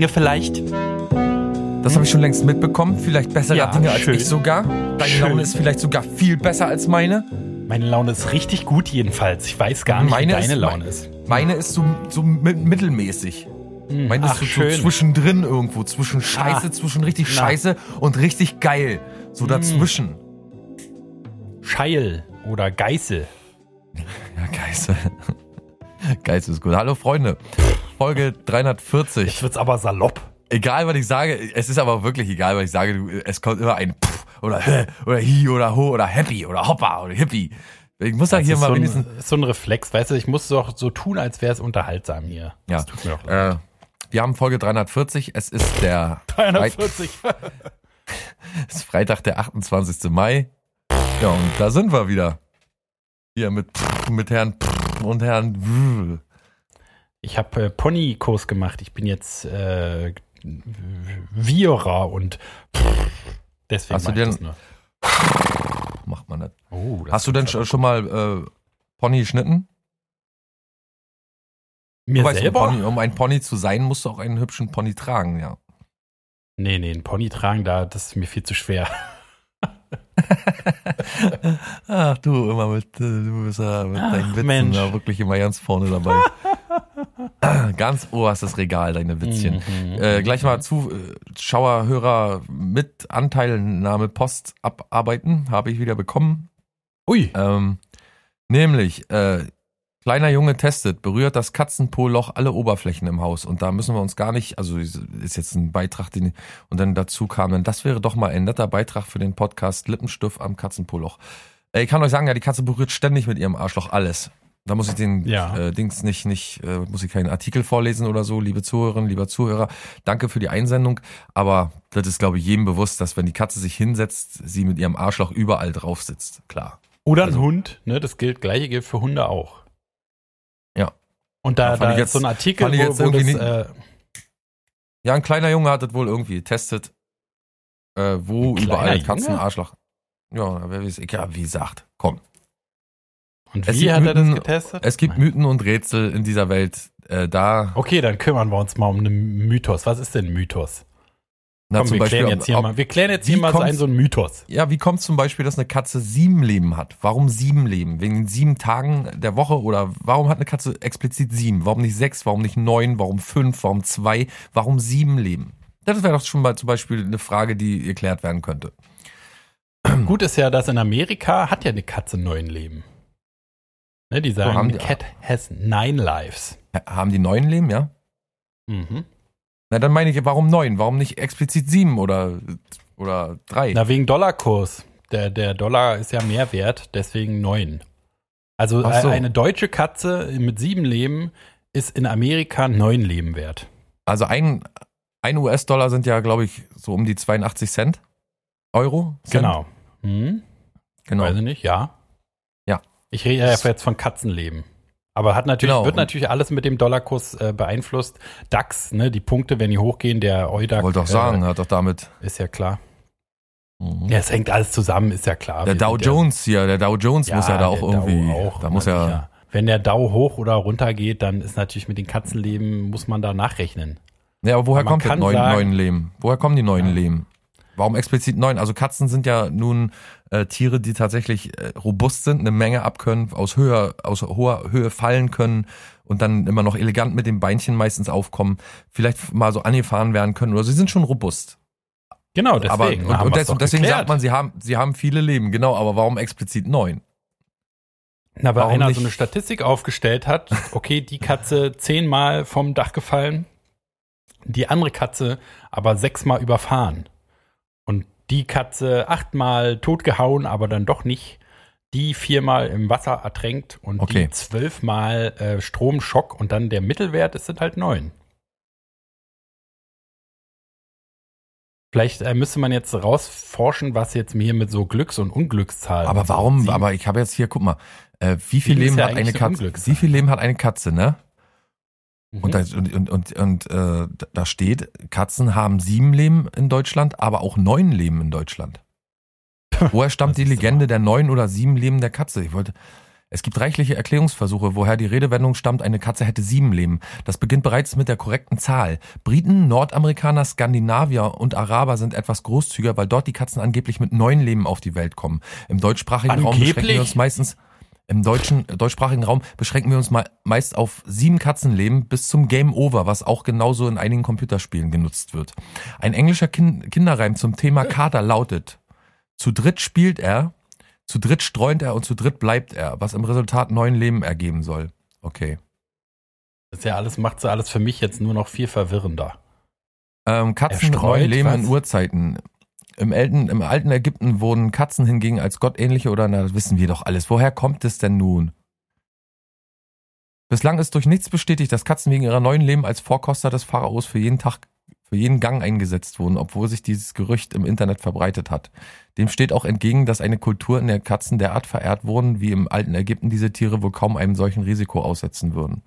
Dinge vielleicht? Das habe ich schon längst mitbekommen. Vielleicht bessere Ja, Dinge als schön. ich sogar. Deine Schön. Laune ist vielleicht sogar viel besser als meine. Meine Laune ist richtig gut jedenfalls. Ich weiß gar nicht, Meine wie deine ist- Laune ist. Meine ist so, so mi- mittelmäßig. Meine ist ach, so, so schön. zwischendrin irgendwo. Zwischen Scheiße, Ah. zwischen richtig Na. Scheiße und richtig geil. So dazwischen. Scheil oder Geißel. Ja, Geißel. Geißel ist gut. Hallo Freunde. Folge 340. Jetzt wird's aber salopp. Egal, was ich sage, es ist aber wirklich egal, was ich sage. Es kommt immer ein Pff oder Hä oder Hi oder Ho oder Happy oder Hoppa oder Hippie. Ich muss da Das hier ist mal so wenigstens. ein, so ein Reflex, weißt du, ich muss doch so tun, als wäre es unterhaltsam hier. Ja, Das tut mir auch leid. äh, wir haben Folge 340. Es ist der 340. Es ist Freitag, der 28. Mai. Ja, und da sind wir wieder. Hier mit, mit Herrn und Herrn. Ich habe äh, Ponykurs gemacht. Ich bin jetzt äh, Vierer und deswegen Hast du denn- das nur. Macht man nicht. Oh, das Hast du denn schon schon mal äh, Pony geschnitten? Mir weißt, um, selber? Pony, um ein Pony zu sein, musst du auch einen hübschen Pony tragen, ja. Nee, nee, ein Pony tragen, da, das ist mir viel zu schwer. Ach du, immer mit, äh, du bist ja mit Ach, deinen Witzen Mensch. da wirklich immer ganz vorne dabei. ganz oberstes Regal, deine Witzchen. Mhm. Äh, gleich mal Zuschauer, Hörer mit Anteilnahme Post abarbeiten, habe ich wieder bekommen. Ui, Ähm, nämlich, äh, kleiner Junge testet, berührt das Katzenpoloch alle Oberflächen im Haus. Und da müssen wir uns gar nicht, also ist jetzt ein Beitrag, den, und dann dazu kam dann, das wäre doch mal ein netter Beitrag für den Podcast Lippenstift am Katzenpoloch. Äh, ich kann euch sagen, ja, die Katze berührt ständig mit ihrem Arschloch alles. Da muss ich den Ja. äh, Dings nicht, nicht, äh, muss ich keinen Artikel vorlesen oder so, liebe Zuhörerinnen, lieber Zuhörer. Danke für die Einsendung. Aber das ist, glaube ich, jedem bewusst, dass wenn die Katze sich hinsetzt, sie mit ihrem Arschloch überall drauf sitzt. Klar. oder ein also- Hund, ne? Das gilt, gleiche gilt für Hunde auch. Ja. Und da, Ja, da jetzt- so ein Artikel, fand ich wo, jetzt wo das, irgendwie äh, Ja, ein kleiner Junge hat das wohl irgendwie getestet, äh, wo Ein überall Junge? Katzenarschloch. Ja, wer weiß, ich, ja, wie gesagt, komm. Und Es wie gibt hat er das Mythen- getestet? Es gibt. Mythen und Rätsel in dieser Welt. Äh, da, Okay, dann kümmern wir uns mal um einen Mythos. Was ist denn ein Mythos? na, Komm, zum wir Beispiel, klären jetzt hier ob- mal, wir klären jetzt hier mal so einen so einen Mythos. ja, wie kommt zum Beispiel, dass eine Katze sieben Leben hat? Warum sieben Leben? Wegen den sieben Tagen der Woche oder warum hat eine Katze explizit sieben? Warum nicht sechs? Warum nicht neun? Warum fünf? Warum zwei? Warum sieben Leben? Das wäre doch schon mal zum Beispiel eine Frage, die geklärt werden könnte. Gut ist ja, dass in Amerika hat ja eine Katze neun Leben. Ne, die sagen, haben a die- cat has nine lives. Ha- Haben die neun Leben, ja? Mhm. Na, dann meine ich, warum neun? Warum nicht explizit sieben oder, oder drei? Na, wegen Dollarkurs. Der, der Dollar ist ja mehr wert, deswegen neun. Also Ach so. äh, eine deutsche Katze mit sieben Leben ist in Amerika neun Leben wert. Also ein, ein US-Dollar sind ja, glaube ich, so um die 82 Cent. Euro? Cent? Genau. Hm? genau. Weiß ich nicht, ja. Ja. Ich rede ja jetzt von Katzenleben. Aber hat natürlich, Genau. wird natürlich alles mit dem Dollarkurs äh, beeinflusst. DAX, ne, die Punkte, wenn die hochgehen, der Eudax. Wollte doch sagen, hat doch damit. Äh, ist ja klar. Mhm. Ja, es hängt alles zusammen, ist ja klar. der Wir Dow sind ja- Jones hier, der Dow Jones muss ja da auch irgendwie. auch, da muss ja. Wenn der Dow hoch oder runter geht, dann ist natürlich mit den Katzenleben, muss man da nachrechnen. Ja, aber woher Man kommt das neuen, sagen- neuen Leben? Woher kommen die neuen Ja. Leben? Warum explizit neun? Also Katzen sind ja nun äh, Tiere, die tatsächlich äh, robust sind, eine Menge abkönnen, aus höher, aus hoher Höhe fallen können und dann immer noch elegant mit den Beinchen meistens aufkommen, vielleicht mal so angefahren werden können oder sie sind schon robust. Genau, deswegen. aber und, und, des, und deswegen geklärt. sagt man, sie haben, sie haben viele Leben, genau, aber warum explizit neun? Na, weil warum einer nicht? so eine Statistik aufgestellt hat, okay, die Katze zehnmal vom Dach gefallen, die andere Katze aber sechsmal überfahren. Die Katze achtmal totgehauen, aber dann doch nicht. Die viermal im Wasser ertränkt und Okay. die zwölfmal äh, Stromschock und dann der Mittelwert ist sind halt neun. Vielleicht äh, müsste man jetzt rausforschen, was jetzt mir mit so Glücks- und Unglückszahlen. Aber warum, Sieben. aber ich habe jetzt hier, guck mal, äh, wie viel Leben ja hat eine Katze? Wie viel Leben hat eine Katze, ne? Mhm. Und, da, und, und, und, und äh, da steht, Katzen haben sieben Leben in Deutschland, aber auch neun Leben in Deutschland. Woher stammt die Legende der neun oder sieben Leben der Katze? Ich wollte, Es gibt reichliche Erklärungsversuche, woher die Redewendung stammt, eine Katze hätte sieben Leben. Das beginnt bereits mit der korrekten Zahl. Briten, Nordamerikaner, Skandinavier und Araber sind etwas großzügiger, weil dort die Katzen angeblich mit neun Leben auf die Welt kommen. Im deutschsprachigen Raum beschränken wir uns meistens im deutschen, deutschsprachigen Raum beschränken wir uns mal meist auf sieben Katzenleben bis zum Game Over, was auch genauso in einigen Computerspielen genutzt wird. Ein englischer kind Kinderreim zum Thema Kater lautet, zu dritt spielt er, zu dritt streunt er und zu dritt bleibt er, was im Resultat neun Leben ergeben soll. Okay. Das ist ja alles, macht so alles für mich jetzt nur noch viel verwirrender. Ähm, Katzen neun Leben was? in Urzeiten. Im alten, Im alten Ägypten wurden Katzen hingegen als gottähnliche oder, na, das wissen wir doch alles. Woher kommt es denn nun? Bislang ist durch nichts bestätigt, dass Katzen wegen ihrer neuen Leben als Vorkoster des Pharaos für jeden Tag für jeden Gang eingesetzt wurden, obwohl sich dieses Gerücht im Internet verbreitet hat. Dem steht auch entgegen, dass eine Kultur, in der Katzen derart verehrt wurden, wie im alten Ägypten diese Tiere wohl kaum einem solchen Risiko aussetzen würden.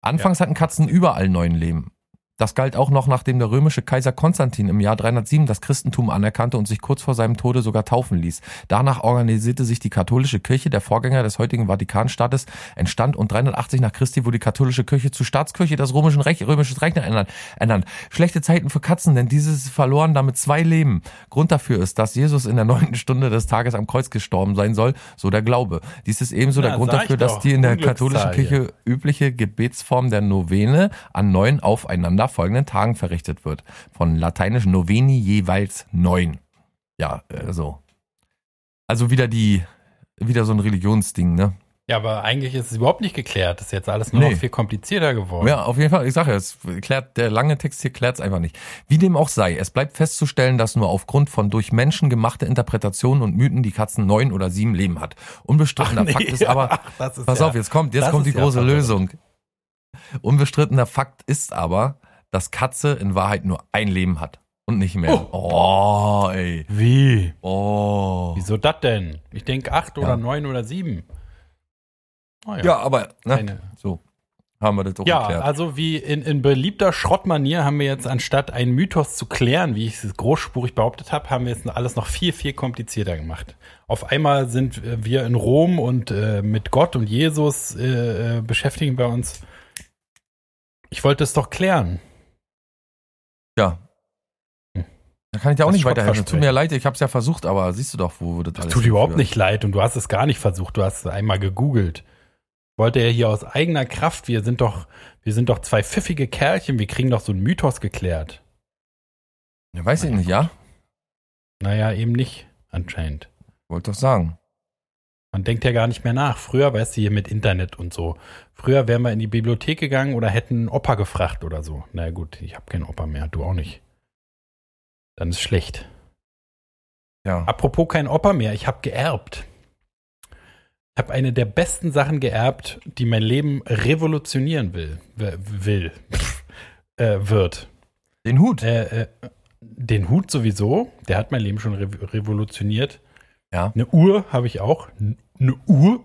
Anfangs ja. hatten Katzen überall neuen Leben. Das galt auch noch, nachdem der römische Kaiser Konstantin im Jahr 307 das Christentum anerkannte und sich kurz vor seinem Tode sogar taufen ließ. Danach organisierte sich die katholische Kirche, der Vorgänger des heutigen Vatikanstaates, entstand und 380 nach Christi wurde die katholische Kirche zur Staatskirche des römischen Reich, römisches Reich ernannt. Schlechte Zeiten für Katzen, denn dieses verloren damit zwei Leben. Grund dafür ist, dass Jesus in der neunten Stunde des Tages am Kreuz gestorben sein soll, so der Glaube. Dies ist ebenso ja, der Grund dafür, dass die in der katholischen Kirche übliche Gebetsform der Novene an neun aufeinander folgenden Tagen verrichtet wird. Von lateinisch noveni jeweils neun. Ja, äh, so. Also wieder die, wieder so ein Religionsding, ne? Ja, aber eigentlich ist es überhaupt nicht geklärt. Das ist jetzt alles nur nee. noch viel komplizierter geworden. Ja, auf jeden Fall. Ich sage ja, es klärt, der lange Text hier klärt es einfach nicht. Wie dem auch sei, es bleibt festzustellen, dass nur aufgrund von durch Menschen gemachte Interpretationen und Mythen die Katzen neun oder sieben Leben hat. Unbestrittener nee, Fakt ist aber, ach, ist pass ja, auf, jetzt kommt, jetzt kommt die große ja Lösung. Unbestrittener Fakt ist aber, dass Katze in Wahrheit nur ein Leben hat und nicht mehr. Oh, oh ey. Wie? Oh. Wieso das denn? Ich denke acht ja. oder neun oder sieben. Oh, ja. ja. aber ne, so haben wir das doch ja, geklärt. also wie in, in beliebter Schrottmanier haben wir jetzt anstatt einen Mythos zu klären, wie ich es großspurig behauptet habe, haben wir jetzt alles noch viel, viel komplizierter gemacht. Auf einmal sind wir in Rom und äh, mit Gott und Jesus äh, äh beschäftigen wir uns. Ich wollte es doch klären. Ja. Da kann ich dir auch das nicht weiterhelfen. Tut mir leid, ich habe es ja versucht, aber siehst du doch, wo das, das alles tut überhaupt nicht leid und du hast es gar nicht versucht. Du hast es einmal gegoogelt. Wollte er hier aus eigener Kraft. Wir sind doch, wir sind doch zwei pfiffige Kerlchen. Wir kriegen doch so einen Mythos geklärt. Ja, weiß ich nicht, ja? Naja, eben nicht, anscheinend. Wollte doch sagen. Man denkt ja gar nicht mehr nach. Früher, weißt du, hier mit Internet und so. Früher wären wir in die Bibliothek gegangen oder hätten einen Opa gefragt oder so. Na gut, ich habe keinen Opa mehr, du auch nicht. Dann ist schlecht. Ja. Apropos kein Opa mehr, ich habe geerbt. Ich habe eine der besten Sachen geerbt, die mein Leben revolutionieren will. Will. äh, wird. Den Hut. Äh, äh, den Hut sowieso. Der hat mein Leben schon re revolutioniert. Ja. Eine Uhr habe ich auch. Eine Uhr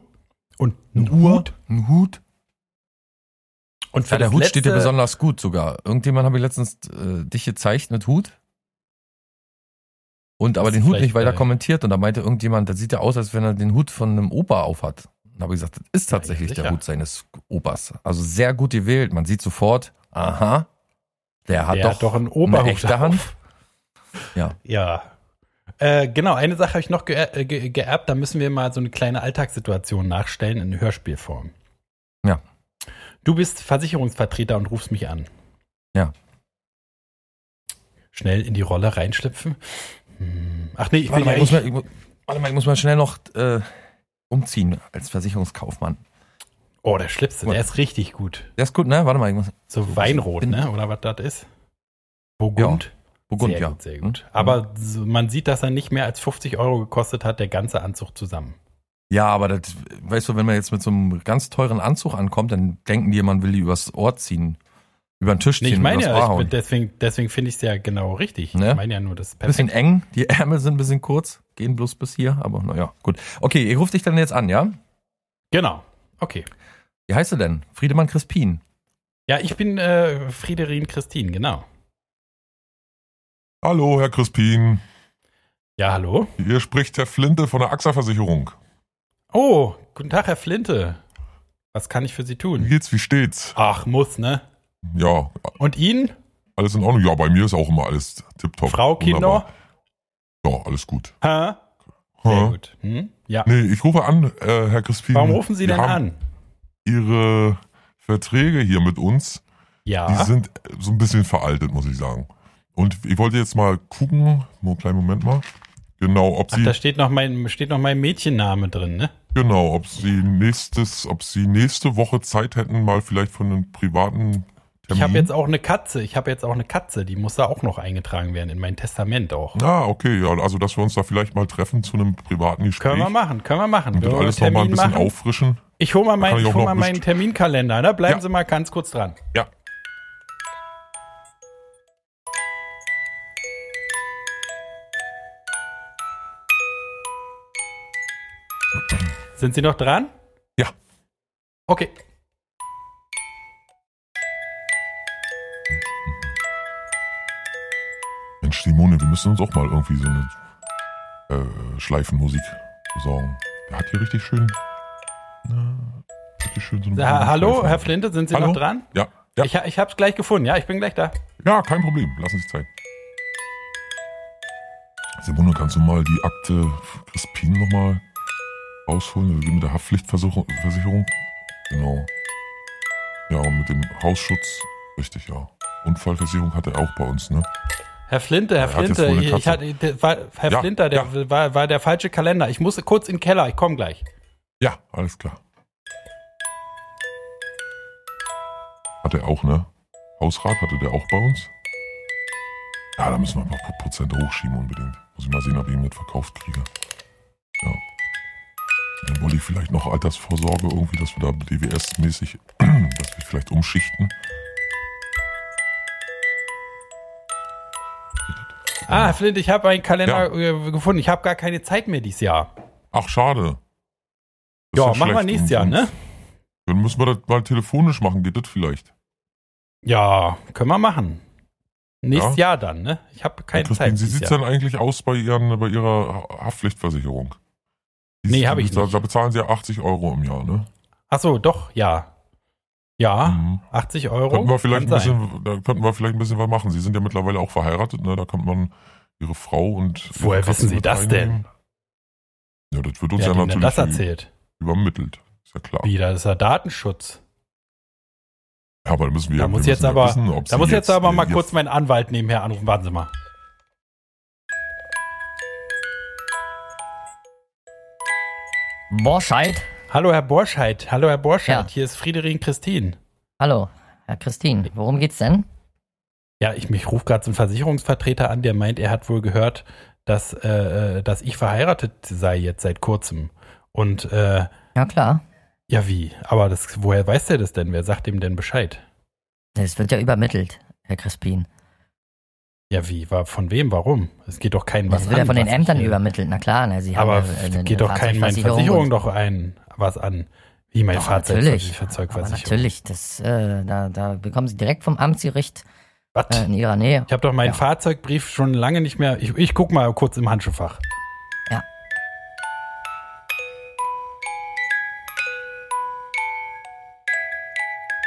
und ein Hut. Ein Hut. Und für ja, der Hut steht dir besonders gut sogar. Irgendjemand habe ich letztens äh, dich gezeigt mit Hut. Und aber den Hut nicht weiter kommentiert und da meinte irgendjemand, das sieht ja aus, als wenn er den Hut von einem Opa aufhat. Da habe ich gesagt, das ist tatsächlich ja, der Hut seines Opas. Also sehr gut gewählt. Man sieht sofort, aha, der hat der doch, hat doch einen Oberhut eine echte Hand. Ja. Ja, äh, genau, eine Sache habe ich noch ge äh, ge geerbt, da müssen wir mal so eine kleine Alltagssituation nachstellen in Hörspielform. Ja. Du bist Versicherungsvertreter und rufst mich an. Ja. Schnell in die Rolle reinschlüpfen. Hm. Ach nee, ich warte, mal, ich muss mal, ich, warte mal, ich muss mal schnell noch äh, umziehen als Versicherungskaufmann. Oh, der Schlips, der ist richtig gut. Der ist gut, ne? Warte mal, ich muss. So Weinrot, ne? Oder was das ist? Burgund. Burgund, sehr ja. Gut, sehr gut. Hm? Aber man sieht, dass er nicht mehr als 50 Euro gekostet hat, der ganze Anzug zusammen. Ja, aber das, weißt du, wenn man jetzt mit so einem ganz teuren Anzug ankommt, dann denken die, man will die übers Ohr ziehen. Über den Tisch ziehen. Nee, ich meine ja, ich bin, deswegen, deswegen finde ich es ja genau richtig. Ne? Ich meine ja nur, das ist perfekt. Bisschen eng, die Ärmel sind ein bisschen kurz, gehen bloß bis hier, aber naja, gut. Okay, ich rufe dich dann jetzt an, ja? Genau, okay. Wie heißt du denn? Friedemann Crispin. Ja, ich bin äh, Friederin Christine, genau. Hallo, Herr Crispin. Ja, hallo. Hier spricht Herr Flinte von der AXA-Versicherung. Oh, Guten Tag, Herr Flinte. Was kann ich für Sie Wie tun? geht's, wie steht's? Ach, muss, ne? Ja, Und Ihnen? alles in Ordnung. Ja, bei mir ist auch immer alles tipptopp. Frau, Kinder? Ja, alles gut. Hä? Sehr Ha? gut. Hm? Ja. Nee, ich rufe an, äh, Herr Crispin. Warum rufen Sie denn an? Ihre Verträge hier mit uns, die Ja. sind so ein bisschen veraltet, muss ich sagen. Und ich wollte jetzt mal gucken, nur einen kleinen Moment mal. Genau, ob Ach, Sie, da steht noch mein, steht noch mein Mädchenname drin, ne? genau, ob Sie nächstes, ob Sie nächste Woche Zeit hätten, mal vielleicht von einem privaten Termin. Ich habe jetzt auch eine Katze. Ich habe jetzt auch eine Katze. Die muss da auch noch eingetragen werden in mein Testament auch. Ah, okay, ja, also dass wir uns da vielleicht mal treffen zu einem privaten Gespräch. Können wir machen, können wir machen. Und wir alles nochmal ein bisschen machen? auffrischen. Ich hole mal, mein, ich ich hol mal meinen Terminkalender. Ne? Bleiben Ja. Sie mal ganz kurz dran. Ja. Sind Sie noch dran? Ja. Okay. Mensch, Simone, wir müssen uns auch mal irgendwie so eine äh, Schleifenmusik besorgen. Der hat hier richtig schön. Na, richtig schön so eine Ha Hallo, Schleifen. Herr Flinte, sind Sie Hallo? noch dran? Ja, ja, Ich, ich habe es gleich gefunden. Ja, ich bin gleich da. ja, kein Problem. Lassen Sie sich Zeit. Simone, kannst du mal die Akte Crispin nochmal rausholen? Also mit der Haftpflichtversicherung. Versicherung? Genau. Ja, und mit dem Hausschutz. Richtig, ja. Unfallversicherung hat er auch bei uns, ne? Herr Flinte, Herr Er Flinte, ich, hatte, der, war, Herr Ja, Flinter, der war, war der falsche Kalender. Ich muss kurz in den Keller. Ich komme gleich. Ja, alles klar. Hat er auch, ne? Hausrat hatte der auch bei uns? Ja, da müssen wir ein paar Prozent hochschieben unbedingt. Muss ich mal sehen, ob ich ihn nicht verkauft kriege. Ja. Dann wollte ich vielleicht noch Altersvorsorge irgendwie, dass wir da DWS-mäßig, dass wir vielleicht umschichten. Ah, Herr Flinte, ich habe einen Kalender äh, gefunden. Ich habe gar keine Zeit mehr dieses Jahr. Ach, schade. Das Ja, machen wir nächstes Jahr, ne? Dann müssen wir das mal telefonisch machen, geht das vielleicht? Ja, können wir machen. Nächstes Jahr dann, ne? Ich habe keine Crispin, Zeit. Wie sieht's Jahr. denn eigentlich aus bei, ihren, bei Ihrer Ha- Haftpflichtversicherung? Die Nee, ist- hab ich da, nicht. Da bezahlen Sie ja 80 Euro im Jahr, ne? Ach so, doch, ja. Ja, Mhm. 80 Euro. Könnten wir vielleicht ein sein. bisschen, da könnten wir vielleicht ein bisschen was machen. Sie sind ja mittlerweile auch verheiratet, ne? Da kommt man Ihre Frau und. Woher wissen Sie das reinnehmen. Ja, das wird uns Wer ja denn natürlich das erzählt? übermittelt. Ist ja klar. Wieder, das ist ja Datenschutz. Ja, aber da müssen wir Da wir muss jetzt ja aber- wissen, ob Da muss jetzt aber mal jetzt- kurz meinen Anwalt nebenher anrufen. Warten Sie mal. Borscheid. Hallo, Herr Borscheid. Hallo, Herr Borscheid. Ja. Hier ist Friederin Christine. Hallo, Herr Christine. Worum geht's denn? Ja, ich mich rufe gerade ein Versicherungsvertreter an, der meint, er hat wohl gehört, dass, äh, äh, dass ich verheiratet sei jetzt seit kurzem. Und äh, Ja klar. ja, wie? Aber das, woher weiß der das denn? Wer sagt ihm denn Bescheid? Es wird ja übermittelt, Herr Crispin. Ja, wie? War, von wem? Warum? Es geht doch keinen was Es wird ja an, von den Ämtern äh, übermittelt. Na klar, ne, Sie Aber haben ja es eine, geht doch keinen meine Fahrzeugversicherung Versicherung doch ein was an. Wie mein Doch, Fahrzeug, natürlich. Fahrzeugversicherung. natürlich, das, äh, da, da bekommen Sie direkt vom Amtsgericht Was? äh, in Ihrer Nähe. Ich habe doch meinen Ja. Fahrzeugbrief schon lange nicht mehr. Ich, ich guck mal kurz im Handschuhfach. Ja.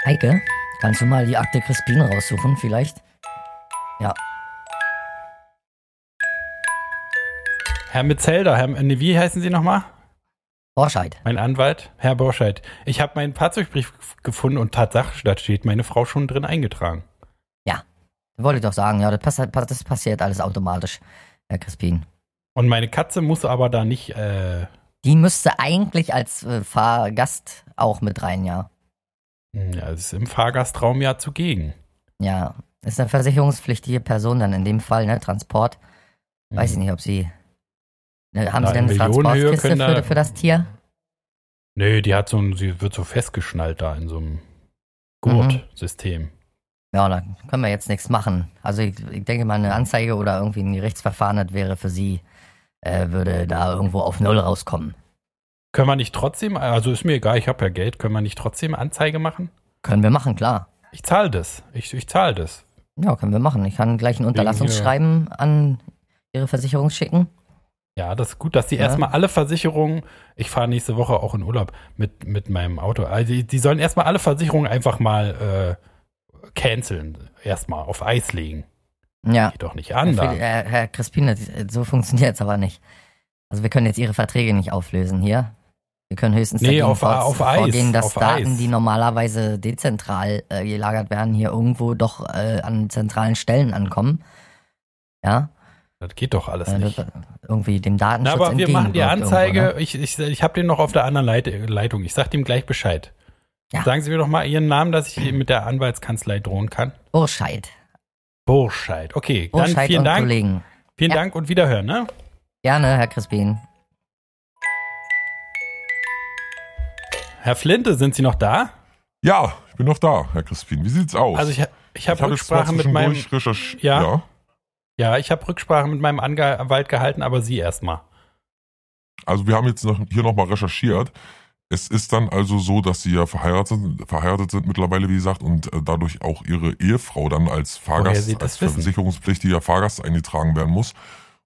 Heike, kannst du mal die Akte Crispin raussuchen, vielleicht? Ja, Herr Metzelder, Herr, nee, wie heißen Sie nochmal? Borscheid. Mein Anwalt, Herr Borscheid. Ich habe meinen Fahrzeugbrief gefunden und Tatsache, da steht meine Frau schon drin eingetragen. Wollte ich doch sagen, ja, das, passiert, das passiert alles automatisch, Herr Crispin. Und meine Katze muss aber da nicht, äh, Die müsste eigentlich als äh, Fahrgast auch mit rein, ja. ja, es ist im Fahrgastraum ja zugegen. Ja, ist eine versicherungspflichtige Person dann in dem Fall, ne, Transport. Weiß ich nicht, ob Sie. Ne, haben Na, Sie denn in eine Transportkiste da- für, für das Tier? Nee, die hat so ein, sie wird so festgeschnallt da in so einem Mhm. Gurtsystem. Ja, da können wir jetzt nichts machen. Also ich, ich denke mal, eine Anzeige oder irgendwie ein Gerichtsverfahren, das wäre für Sie, äh, würde da irgendwo auf Null rauskommen. Können wir nicht trotzdem, also ist mir egal, ich habe ja Geld, können wir nicht trotzdem Anzeige machen? Können wir machen, klar. Ich zahle das. Ich, ich zahle das. Ja, können wir machen. Ich kann gleich ein Unterlassungsschreiben an Ihre Versicherung schicken. Ja, das ist gut, dass die Ja. erstmal alle Versicherungen, ich fahre nächste Woche auch in Urlaub mit, mit meinem Auto, also die, die sollen erstmal alle Versicherungen einfach mal äh, canceln, erstmal auf Eis legen. Ja. Geht doch nicht an Herr, äh, Herr Crispin, so funktioniert es aber nicht. Also wir können jetzt Ihre Verträge nicht auflösen hier. Wir können höchstens Nee, auf- vor- auf Eis, vorgehen, dass auf Daten, Eis. die normalerweise dezentral äh, gelagert werden, hier irgendwo doch äh, an zentralen Stellen ankommen. Ja, Das geht doch alles äh, nicht. irgendwie dem Na, Datenschutz aber wir machen die Anzeige. Irgendwo, ne? Ich, ich, ich habe den noch auf der anderen Leit Leitung. Ich sag dem gleich Bescheid. Ja. Sagen Sie mir doch mal Ihren Namen, dass ich mit der Anwaltskanzlei drohen kann. Burscheid. Burscheid. Okay, dann Burscheid vielen und Dank. Kollegen. Vielen Ja. Dank und Wiederhören. Ne? Gerne, Herr Crispin. Herr Flinte, sind Sie noch da? Ja, ich bin noch da, Herr Crispin. Wie sieht's aus? Also ich, ich habe hab jetzt zwar Rücksprache mit meinem. Ja. ja. Ja, ich habe Rücksprache mit meinem Anwalt gehalten, aber Sie erstmal. Also wir haben jetzt noch, hier nochmal recherchiert. Es ist dann also so, dass sie ja verheiratet, verheiratet sind mittlerweile, wie gesagt, und äh, dadurch auch ihre Ehefrau dann als Fahrgast, als wissen? versicherungspflichtiger Fahrgast eingetragen werden muss.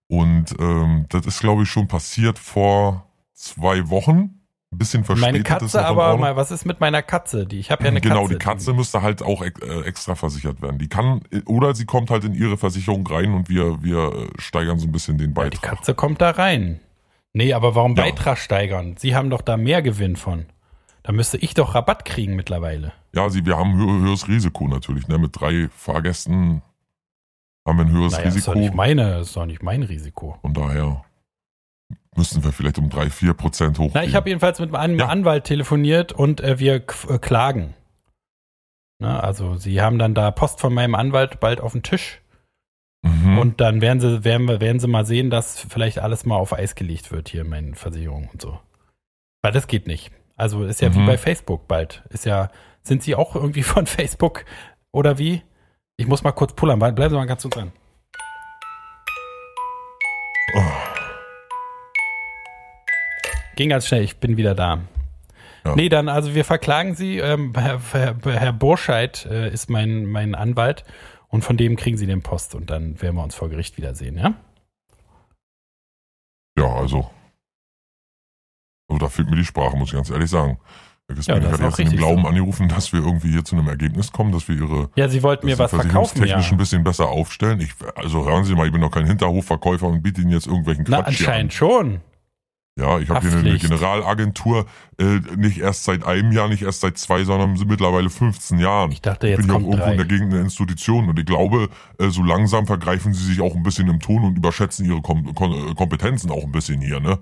Und ähm, das ist, glaube ich, schon passiert vor zwei Wochen. Ein bisschen verspätet. Meine ist Katze aber mal, was ist mit meiner Katze? Die ich habe ja eine genau, Katze. die Katze müsste halt auch ex- äh, extra versichert werden. Die kann, oder sie kommt halt in ihre Versicherung rein und wir, wir äh, steigern so ein bisschen den Ja, die Beitrag. Katze kommt da rein. Nee, aber warum Ja. Beitrag steigern? Sie haben doch da mehr Gewinn von. Da müsste ich doch Rabatt kriegen mittlerweile. Ja, sie, wir haben ein hö- höheres Risiko natürlich. Ne? Mit drei Fahrgästen haben wir ein höheres Naja, ist Risiko. doch nicht meine, ist doch nicht mein Risiko. Von daher müssen wir vielleicht um drei, vier Prozent hochgehen. Na, ich habe jedenfalls mit einem Ja. Anwalt telefoniert und äh, wir äh, klagen. Na, also sie haben dann da Post von meinem Anwalt bald auf den Tisch mhm. und dann werden sie, werden, werden sie mal sehen, dass vielleicht alles mal auf Eis gelegt wird hier in meinen Versicherungen und so. Weil das geht nicht. Also ist ja wie Mhm. bei Facebook bald. Ist ja, sind sie auch irgendwie von Facebook oder wie? Ich muss mal kurz pullern, bleiben Sie mal ganz kurz dran. Oh. Ging ganz schnell, ich bin wieder da. Ja. Nee, dann, also wir verklagen Sie. Ähm, Herr, Herr, Herr Burscheid äh, ist mein, mein Anwalt und von dem kriegen Sie den Post und dann werden wir uns vor Gericht wiedersehen, ja? Ja, also. Also da fehlt mir die Sprache, muss ich ganz ehrlich sagen. Herr Ja, das ich hatte jetzt in dem Glauben so. angerufen, dass wir irgendwie hier zu einem Ergebnis kommen, dass wir ihre Ja, Sie wollten mir was verkaufen, ja. versicherungstechnisch ein bisschen besser aufstellen. Ich, also hören Sie mal, ich bin doch kein Hinterhofverkäufer und biete Ihnen jetzt irgendwelchen Na, Quatsch an. anscheinend schon. Ja, ich habe hier eine. Generalagentur, äh, nicht erst seit einem Jahr, nicht erst seit zwei, sondern mittlerweile 15 Jahren. Ich dachte, Ich jetzt bin ja auch kommt irgendwo in drei. der Gegend eine Institution und ich glaube, äh, so langsam vergreifen sie sich auch ein bisschen im Ton und überschätzen ihre Kom Kom äh, Kompetenzen auch ein bisschen hier, ne?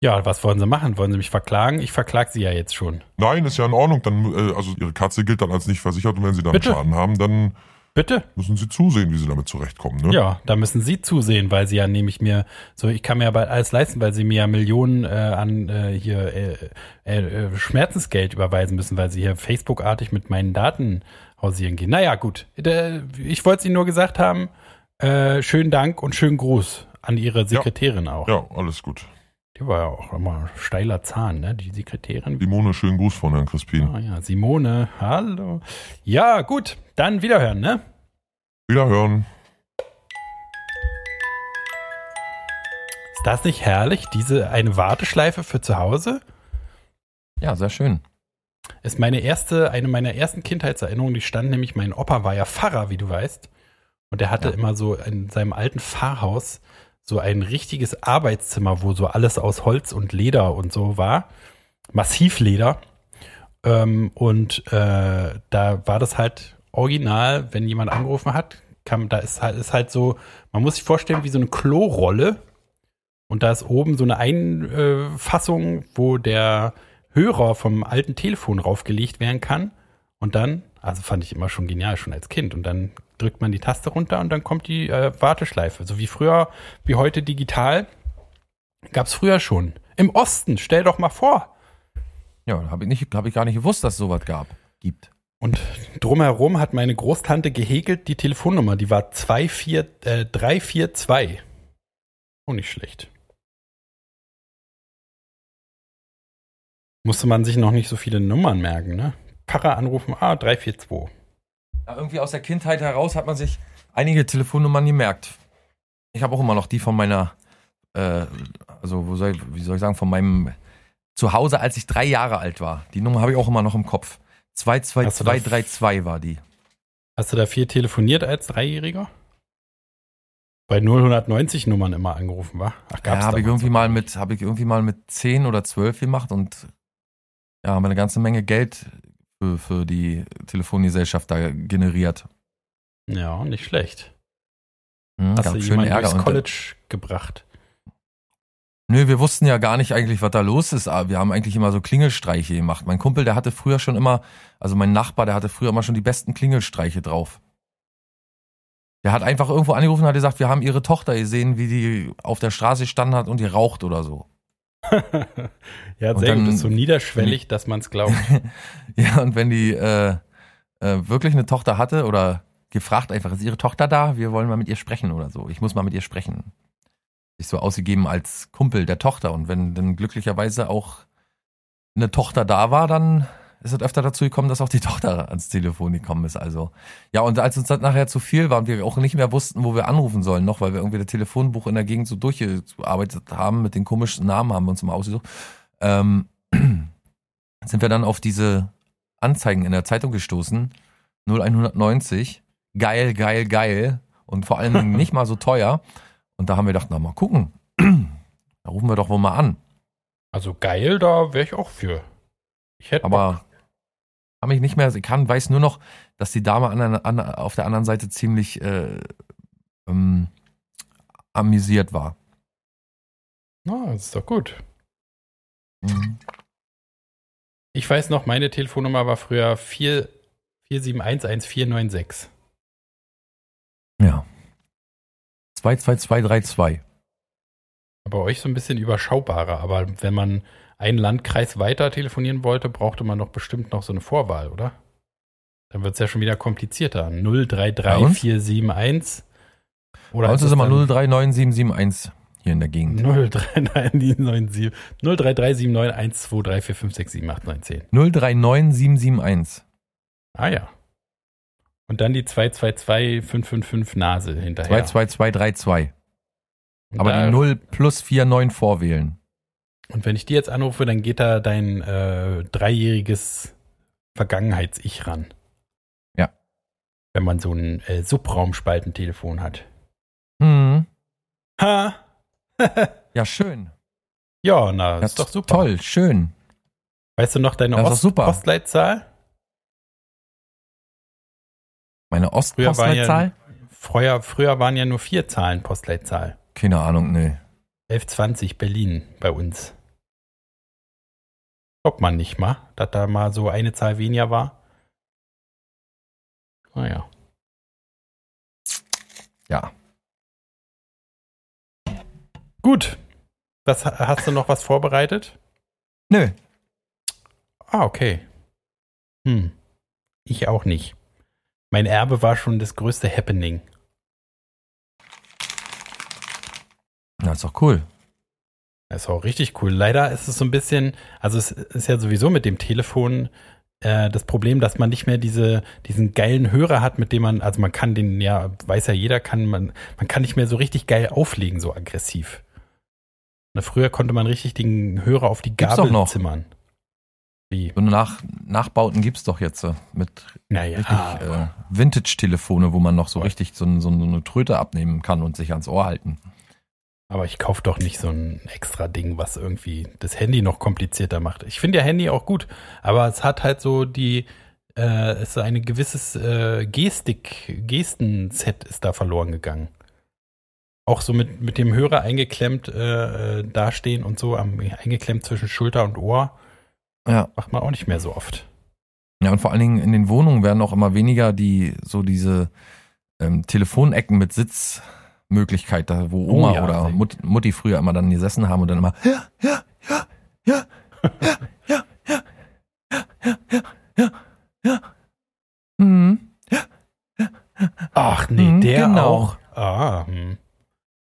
Ja, was wollen Sie machen? Wollen Sie mich verklagen? Ich verklag Sie ja jetzt schon. Nein, ist ja in Ordnung. Dann, äh, also ihre Katze gilt dann als nicht versichert und wenn sie dann Bitte? Schaden haben, dann Bitte? müssen sie zusehen, wie sie damit zurechtkommen, ne? Ja, da müssen Sie zusehen, weil Sie ja nämlich mir, so ich kann mir ja bald alles leisten, weil Sie mir ja Millionen äh, an äh, hier äh, äh, äh, Schmerzensgeld überweisen müssen, weil Sie hier Facebook-artig mit meinen Daten hausieren gehen. Naja, gut. Äh, Ich wollte Sie nur gesagt haben, äh, schönen Dank und schönen Gruß an Ihre Sekretärin auch. Ja, alles gut. Die war ja auch immer steiler Zahn, ne? Die Sekretärin. Simone, schönen Gruß von Herrn Crispin. Ah ja, Simone, hallo. Ja, gut, dann wiederhören, ne? Wiederhören. Ist das nicht herrlich, diese eine Warteschleife für zu Hause? Ja, sehr schön. Ist meine erste, eine meiner ersten Kindheitserinnerungen, die stand nämlich, mein Opa war ja Pfarrer, wie du weißt. Und der hatte Ja. immer so in seinem alten Pfarrhaus so ein richtiges Arbeitszimmer, wo so alles aus Holz und Leder und so war. Massivleder. Ähm, und äh, da war das halt original, wenn jemand angerufen hat, kam, da ist halt, ist halt so, man muss sich vorstellen, wie so eine Klorolle. Und da ist oben so eine Einfassung, wo der Hörer vom alten Telefon raufgelegt werden kann. Und dann, also fand ich immer schon genial, schon als Kind. Und dann drückt man die Taste runter und dann kommt die äh, Warteschleife. So wie früher, wie heute digital. Gab's früher schon. Im Osten, stell doch mal vor. Ja, habe ich, nicht- hab ich gar nicht gewusst, dass es sowas gab. Gibt. Und drumherum hat meine Großtante gehäkelt die Telefonnummer. Die war 24, äh, 342. Oh, nicht schlecht. Musste man sich noch nicht so viele Nummern merken, ne? Pfarrer anrufen, ah, 342. Ja, irgendwie aus der Kindheit heraus hat man sich einige Telefonnummern gemerkt. Ich habe auch immer noch die von meiner äh, also soll ich, wie soll ich sagen, von meinem Zuhause, als ich drei Jahre alt war. Die Nummer habe ich auch immer noch im Kopf. 22232 war die. Hast du da viel telefoniert als Dreijähriger? Bei 090 Nummern immer angerufen, war? Ach, gab's ja, habe ich irgendwie mal mit, habe ich irgendwie mal mit 10 oder 12 gemacht und ja, haben eine ganze Menge Geld für, für die Telefongesellschaft da generiert. Ja, nicht schlecht. Hm, Hast du jemanden Ärger durchs College gebracht? Nö, wir wussten ja gar nicht eigentlich, was da los ist. Aber wir haben eigentlich immer so Klingelstreiche gemacht. Mein Kumpel, der hatte früher schon immer, also mein Nachbar, der hatte früher immer schon die besten Klingelstreiche drauf. Der hat einfach irgendwo angerufen und hat gesagt, wir haben ihre Tochter gesehen, wie die auf der Straße standen hat und die raucht oder so. ja, sehr dann, gut. Das ist so niederschwellig, dass man es glaubt. ja, und wenn die äh, äh, wirklich eine Tochter hatte oder gefragt einfach, ist ihre Tochter da? Wir wollen mal mit ihr sprechen oder so. Ich muss mal mit ihr sprechen sich so ausgegeben als Kumpel der Tochter. Und wenn dann glücklicherweise auch eine Tochter da war, dann ist es öfter dazu gekommen, dass auch die Tochter ans Telefon gekommen ist. Also ja, und als uns das nachher zu viel war und wir auch nicht mehr wussten, wo wir anrufen sollen, noch weil wir irgendwie das Telefonbuch in der Gegend so durchgearbeitet haben mit den komischen Namen, haben wir uns mal ausgesucht, ähm, sind wir dann auf diese Anzeigen in der Zeitung gestoßen. 0190, geil, geil, geil und vor allen Dingen nicht mal so teuer. Und da haben wir gedacht, na mal gucken. Da rufen wir doch wohl mal an. Also geil, da wäre ich auch für. Ich hätte Aber habe ich nicht mehr, ich kann, weiß nur noch, dass die Dame an, an, auf der anderen Seite ziemlich äh, ähm, amüsiert war. Na, das ist doch gut. Mhm. Ich weiß noch, meine Telefonnummer war früher 4711496. Ja. 22232. Bei euch so ein bisschen überschaubarer, aber wenn man einen Landkreis weiter telefonieren wollte, brauchte man doch bestimmt noch so eine Vorwahl, oder? Dann wird es ja schon wieder komplizierter. 033471. Oder Bei uns ist immer 039771 hier in der Gegend. 033997 0337912345678910. 039771. Ah ja. Und dann die 222555 Nase hinterher. 22232. Aber da, die 0 plus 49 vorwählen. Und wenn ich die jetzt anrufe, dann geht da dein äh, dreijähriges Vergangenheits-Ich ran. Ja. Wenn man so ein äh, Subraumspaltentelefon hat. Hm. Ha! ja, schön. Ja, na, das ist doch super. Toll, schön. Weißt du noch deine Ost Postleitzahl? Meine Ostpostleitzahl? Früher, früher, waren ja nur vier Zahlen Postleitzahl. Keine Ahnung, nee. 1120 Berlin bei uns. Glaubt man nicht mal, dass da mal so eine Zahl weniger war. Naja. Ja. Gut. Das, hast du noch was vorbereitet? Nö. Ah, okay. Hm. Ich auch nicht. Mein Erbe war schon das größte Happening. Das ist doch cool. Ist auch richtig cool. Leider ist es so ein bisschen, also es ist ja sowieso mit dem Telefon äh, das Problem, dass man nicht mehr diese, diesen geilen Hörer hat, mit dem man, also man kann den, ja, weiß ja jeder, kann man, man kann nicht mehr so richtig geil auflegen, so aggressiv. Na, früher konnte man richtig den Hörer auf die Gabel zimmern. Wie? So Nach Nachbauten gibt's doch jetzt äh, mit naja, äh, Vintage-Telefone, wo man noch so richtig so, so, so, eine Tröte abnehmen kann und sich ans Ohr halten. Aber ich kaufe doch nicht so ein extra Ding, was irgendwie das Handy noch komplizierter macht. Ich finde ja Handy auch gut, aber es hat halt so die, äh, es ist ein gewisses äh, Gestik, Gestenset ist da verloren gegangen. Auch so mit, mit dem Hörer eingeklemmt äh, äh dastehen und so, am, eingeklemmt zwischen Schulter und Ohr ja. Macht man auch nicht mehr so oft. Ja, und vor allen Dingen in den Wohnungen werden auch immer weniger die, so diese ähm, Telefonecken mit Sitzmöglichkeit, da wo Oma oh ja, oder Mut, Mutti früher immer dann gesessen haben und dann immer, ja, ja, ja, ja, ja, ja, ja, ja, ja, ja, ja, ja, mhm. ja, ja, Ach nee, mhm, der genau. auch. Ah, hm.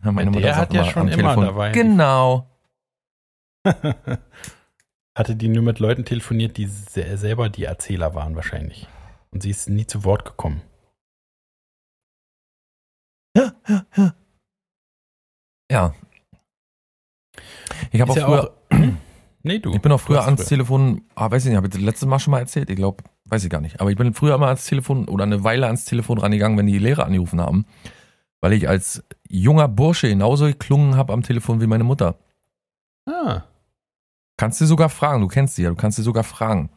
Ja, meine Mutter der hat ja schon immer Telefon, dabei. Genau. hatte die nur mit Leuten telefoniert, die selber die Erzähler waren wahrscheinlich. Und sie ist nie zu Wort gekommen. Ja, ja, ja. Ja. Ich habe auch ja früher, auch. nee, du. ich bin auch früher ans Telefon, ah, weiß ich nicht, habe ich das letzte Mal schon mal erzählt? Ich glaube, weiß ich gar nicht. Aber ich bin früher immer ans Telefon oder eine Weile ans Telefon rangegangen, wenn die Lehrer angerufen haben. Weil ich als junger Bursche genauso geklungen habe am Telefon wie meine Mutter. Ah, Kannst du sogar fragen, du kennst sie ja, du kannst sie sogar fragen.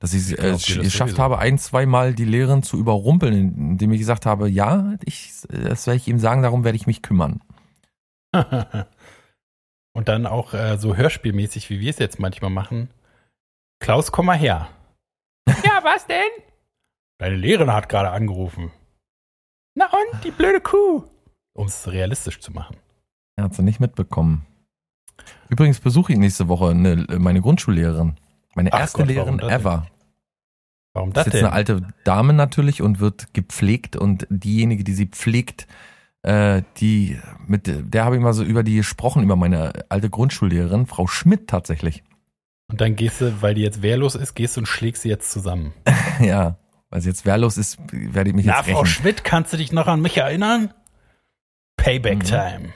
Dass ich glaub äh, geschafft sowieso. habe, ein, zweimal die Lehrerin zu überrumpeln, indem ich gesagt habe, ja, ich, das werde ich ihm sagen, darum werde ich mich kümmern. Und dann auch äh, so hörspielmäßig, wie wir es jetzt manchmal machen. Klaus, komm mal her. ja, was denn? Deine Lehrerin hat gerade angerufen. Na und, die blöde Kuh. Um es realistisch zu machen. Er hat sie nicht mitbekommen. Übrigens besuche ich nächste Woche eine, meine Grundschullehrerin. Meine Ach erste Gott, Lehrerin warum ever. Warum Das das ist jetzt denn? eine alte Dame natürlich und wird gepflegt und diejenige, die sie pflegt, äh, die mit der habe ich mal so über die gesprochen, über meine alte Grundschullehrerin, Frau Schmidt tatsächlich. Und dann gehst du, weil die jetzt wehrlos ist, gehst du und schlägst sie jetzt zusammen. ja, weil sie jetzt wehrlos ist, werde ich mich Na, jetzt Frau rächen. Schmidt, kannst du dich noch an mich erinnern? Payback Mhm.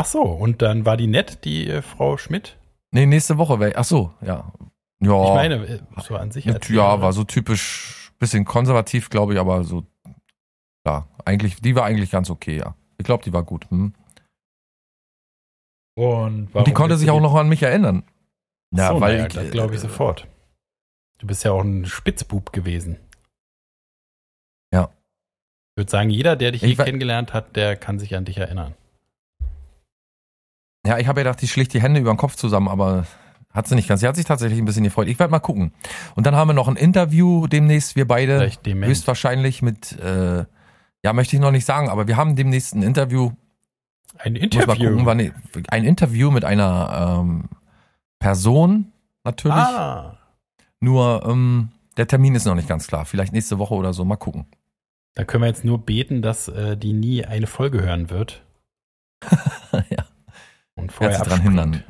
Ach so, und dann war die nett, die äh, Frau Schmidt? Nee, nächste Woche wäre ach so, ja. Ja, Ich meine, äh, so an sich. als ja, war so typisch, bisschen konservativ, glaube ich, aber so, ja, eigentlich, die war eigentlich ganz okay, ja. Ich glaube, die war gut. Hm. Und, Und die konnte sich auch noch an mich erinnern. Ja, so, weil naja, ich, das glaube ich äh, sofort. Du bist ja auch ein Spitzbub gewesen. Ja. Ich würde sagen, jeder, der dich Ich je kennengelernt hat, der kann sich an dich erinnern. Ja, ich habe ja gedacht, die schlägt die Hände über den Kopf zusammen, aber hat sie nicht ganz. Sie hat sich tatsächlich ein bisschen gefreut. Ich werde mal gucken. Und dann haben wir noch ein Interview demnächst, wir beide. Höchstwahrscheinlich mit, äh, ja, möchte ich noch nicht sagen, aber wir haben demnächst ein Interview. Ein Muss mal Interview. gucken, wann ich, ein Interview mit einer ähm, Person, natürlich. ah, Nur ähm, der Termin ist noch nicht ganz klar. Vielleicht nächste Woche oder so. Mal gucken. da können wir jetzt nur beten, dass äh, die nie eine Folge hören wird. ja. Und vorher sie dran hindern.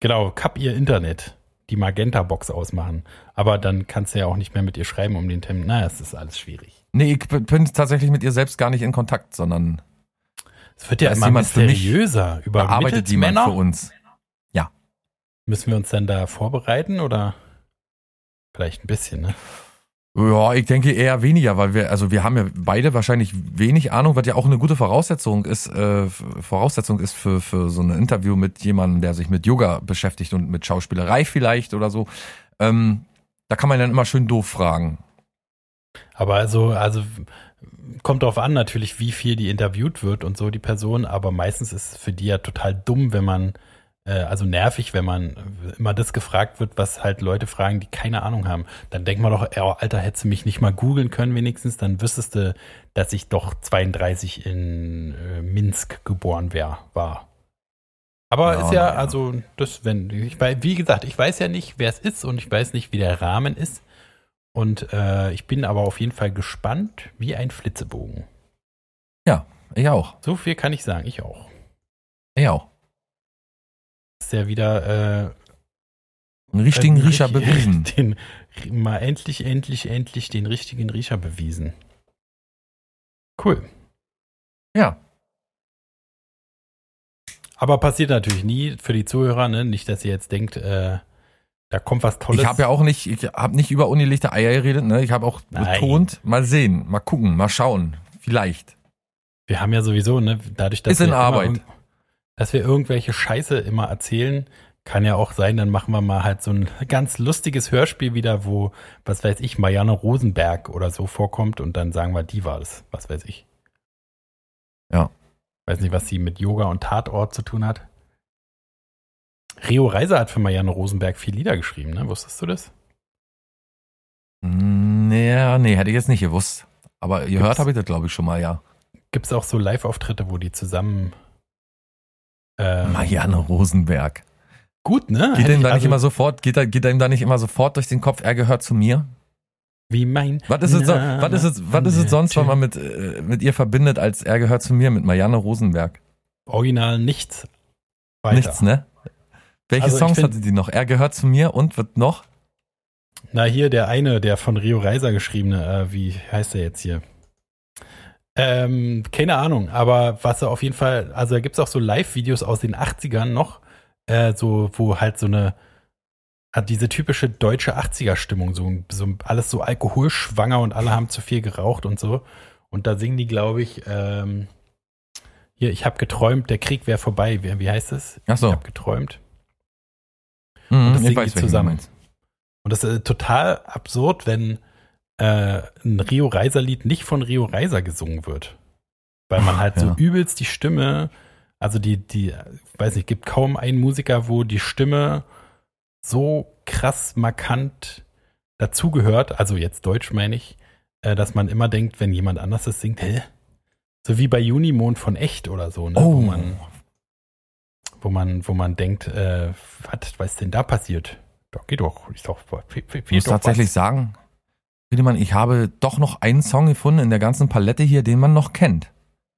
Genau, kapp ihr Internet. Die Magenta-Box ausmachen. Aber dann kannst du ja auch nicht mehr mit ihr schreiben um den Termin. Na, es ist alles schwierig. Nee, ich bin tatsächlich mit ihr selbst gar nicht in Kontakt, sondern Es wird ja immer mysteriöser. Über bearbeitet jemand Mittelsmänner? für uns. Müssen wir uns dann da vorbereiten oder vielleicht ein bisschen, ne? Ja, ich denke eher weniger, weil wir, also wir haben ja beide wahrscheinlich wenig Ahnung, was ja auch eine gute Voraussetzung ist, äh, Voraussetzung ist für, für so ein Interview mit jemandem, der sich mit Yoga beschäftigt und mit Schauspielerei vielleicht oder so. Ähm, da kann man dann immer schön doof fragen. Aber also, also kommt drauf an natürlich, wie viel die interviewt wird und so die Person, aber meistens ist es für die ja total dumm, wenn man, also nervig, wenn man immer das gefragt wird, was halt Leute fragen, die keine Ahnung haben. Dann denkt man doch, oh, Alter, hättest du mich nicht mal googeln können wenigstens, dann wüsstest du, dass ich doch 32 in äh, Minsk geboren wär, war. Aber Ja, ist ja, naja. also, das, wenn, ich wie gesagt, ich weiß ja nicht, wer es ist und ich weiß nicht, wie der Rahmen ist. Und äh, ich bin aber auf jeden Fall gespannt wie ein Flitzebogen. Ich auch. So viel kann ich sagen, ich auch. Ich auch. Ist ja wieder äh, Einen richtigen einen Riecher bewiesen. Den, mal endlich, endlich, endlich den richtigen Riecher bewiesen. Cool. Ja. Aber passiert natürlich nie für die Zuhörer, ne? Nicht, dass ihr jetzt denkt, äh, da kommt was Tolles. Ich habe ja auch nicht, ich habe nicht über ungelegte Eier geredet, ne? Ich habe auch Nein. betont, mal sehen, mal gucken, mal schauen. Vielleicht. Wir haben ja sowieso, ne, dadurch, dass Ist in Arbeit. Dass wir irgendwelche Scheiße immer erzählen, kann ja auch sein, dann machen wir mal halt so ein ganz lustiges Hörspiel wieder, wo, was weiß ich, Marianne Rosenberg oder so vorkommt und dann sagen wir, die war es, was weiß ich. Ja. Weiß nicht, was sie mit Yoga und Tatort zu tun hat. Rio Reiser hat für Marianne Rosenberg vier Lieder geschrieben, ne? Wusstest du das? Nee, nee, hätte ich jetzt nicht gewusst. Aber Gibt's- gehört habe ich das, glaube ich, schon mal, ja. Gibt es auch so Live-Auftritte, wo die zusammen ähm, Marianne Rosenberg. Gut, ne? Geht Hätte ihm da nicht also- immer sofort, geht, da- geht ihm da nicht immer sofort durch den Kopf, er gehört zu mir? Wie mein. Was ist es, was ist es, was ist es sonst, was man mit, äh, mit ihr verbindet, als er gehört zu mir, mit Marianne Rosenberg? Original nichts. Weiter. Nichts, ne? Welche Also Songs hatte die noch? Er gehört zu mir und wird noch? Na, hier der eine, der von Rio Reiser geschriebene, äh, wie heißt der jetzt hier? Ähm, keine Ahnung, aber was er auf jeden Fall, also da gibt es auch so Live-Videos aus den 80ern noch, äh, so, wo halt so eine, hat diese typische deutsche 80er-Stimmung, so, so alles so alkoholschwanger und alle haben zu viel geraucht und so. Und da singen die, glaube ich, ähm, hier, ich habe geträumt, der Krieg wäre vorbei. Wie, wie heißt es? Ach so. Ich habe geträumt. Mhm, das ich singen weiß, die zusammen. Und das ist total absurd, wenn äh, ein Rio Reiser Lied nicht von Rio Reiser gesungen wird. Weil man halt so Ja. übelst die Stimme, also die, die, weiß nicht, gibt kaum einen Musiker, wo die Stimme so krass markant dazugehört, also jetzt Deutsch meine ich, äh, dass man immer denkt, wenn jemand anders das singt, hä? So wie bei Junimond von Echt oder so, ne? Oh. Wo man, wo man, wo man denkt, äh, was, was ist denn da passiert? Da geht doch, ist doch, fehlt, Ich muss doch tatsächlich sagen, Friedemann, ich habe doch noch einen Song gefunden in der ganzen Palette hier, den man noch kennt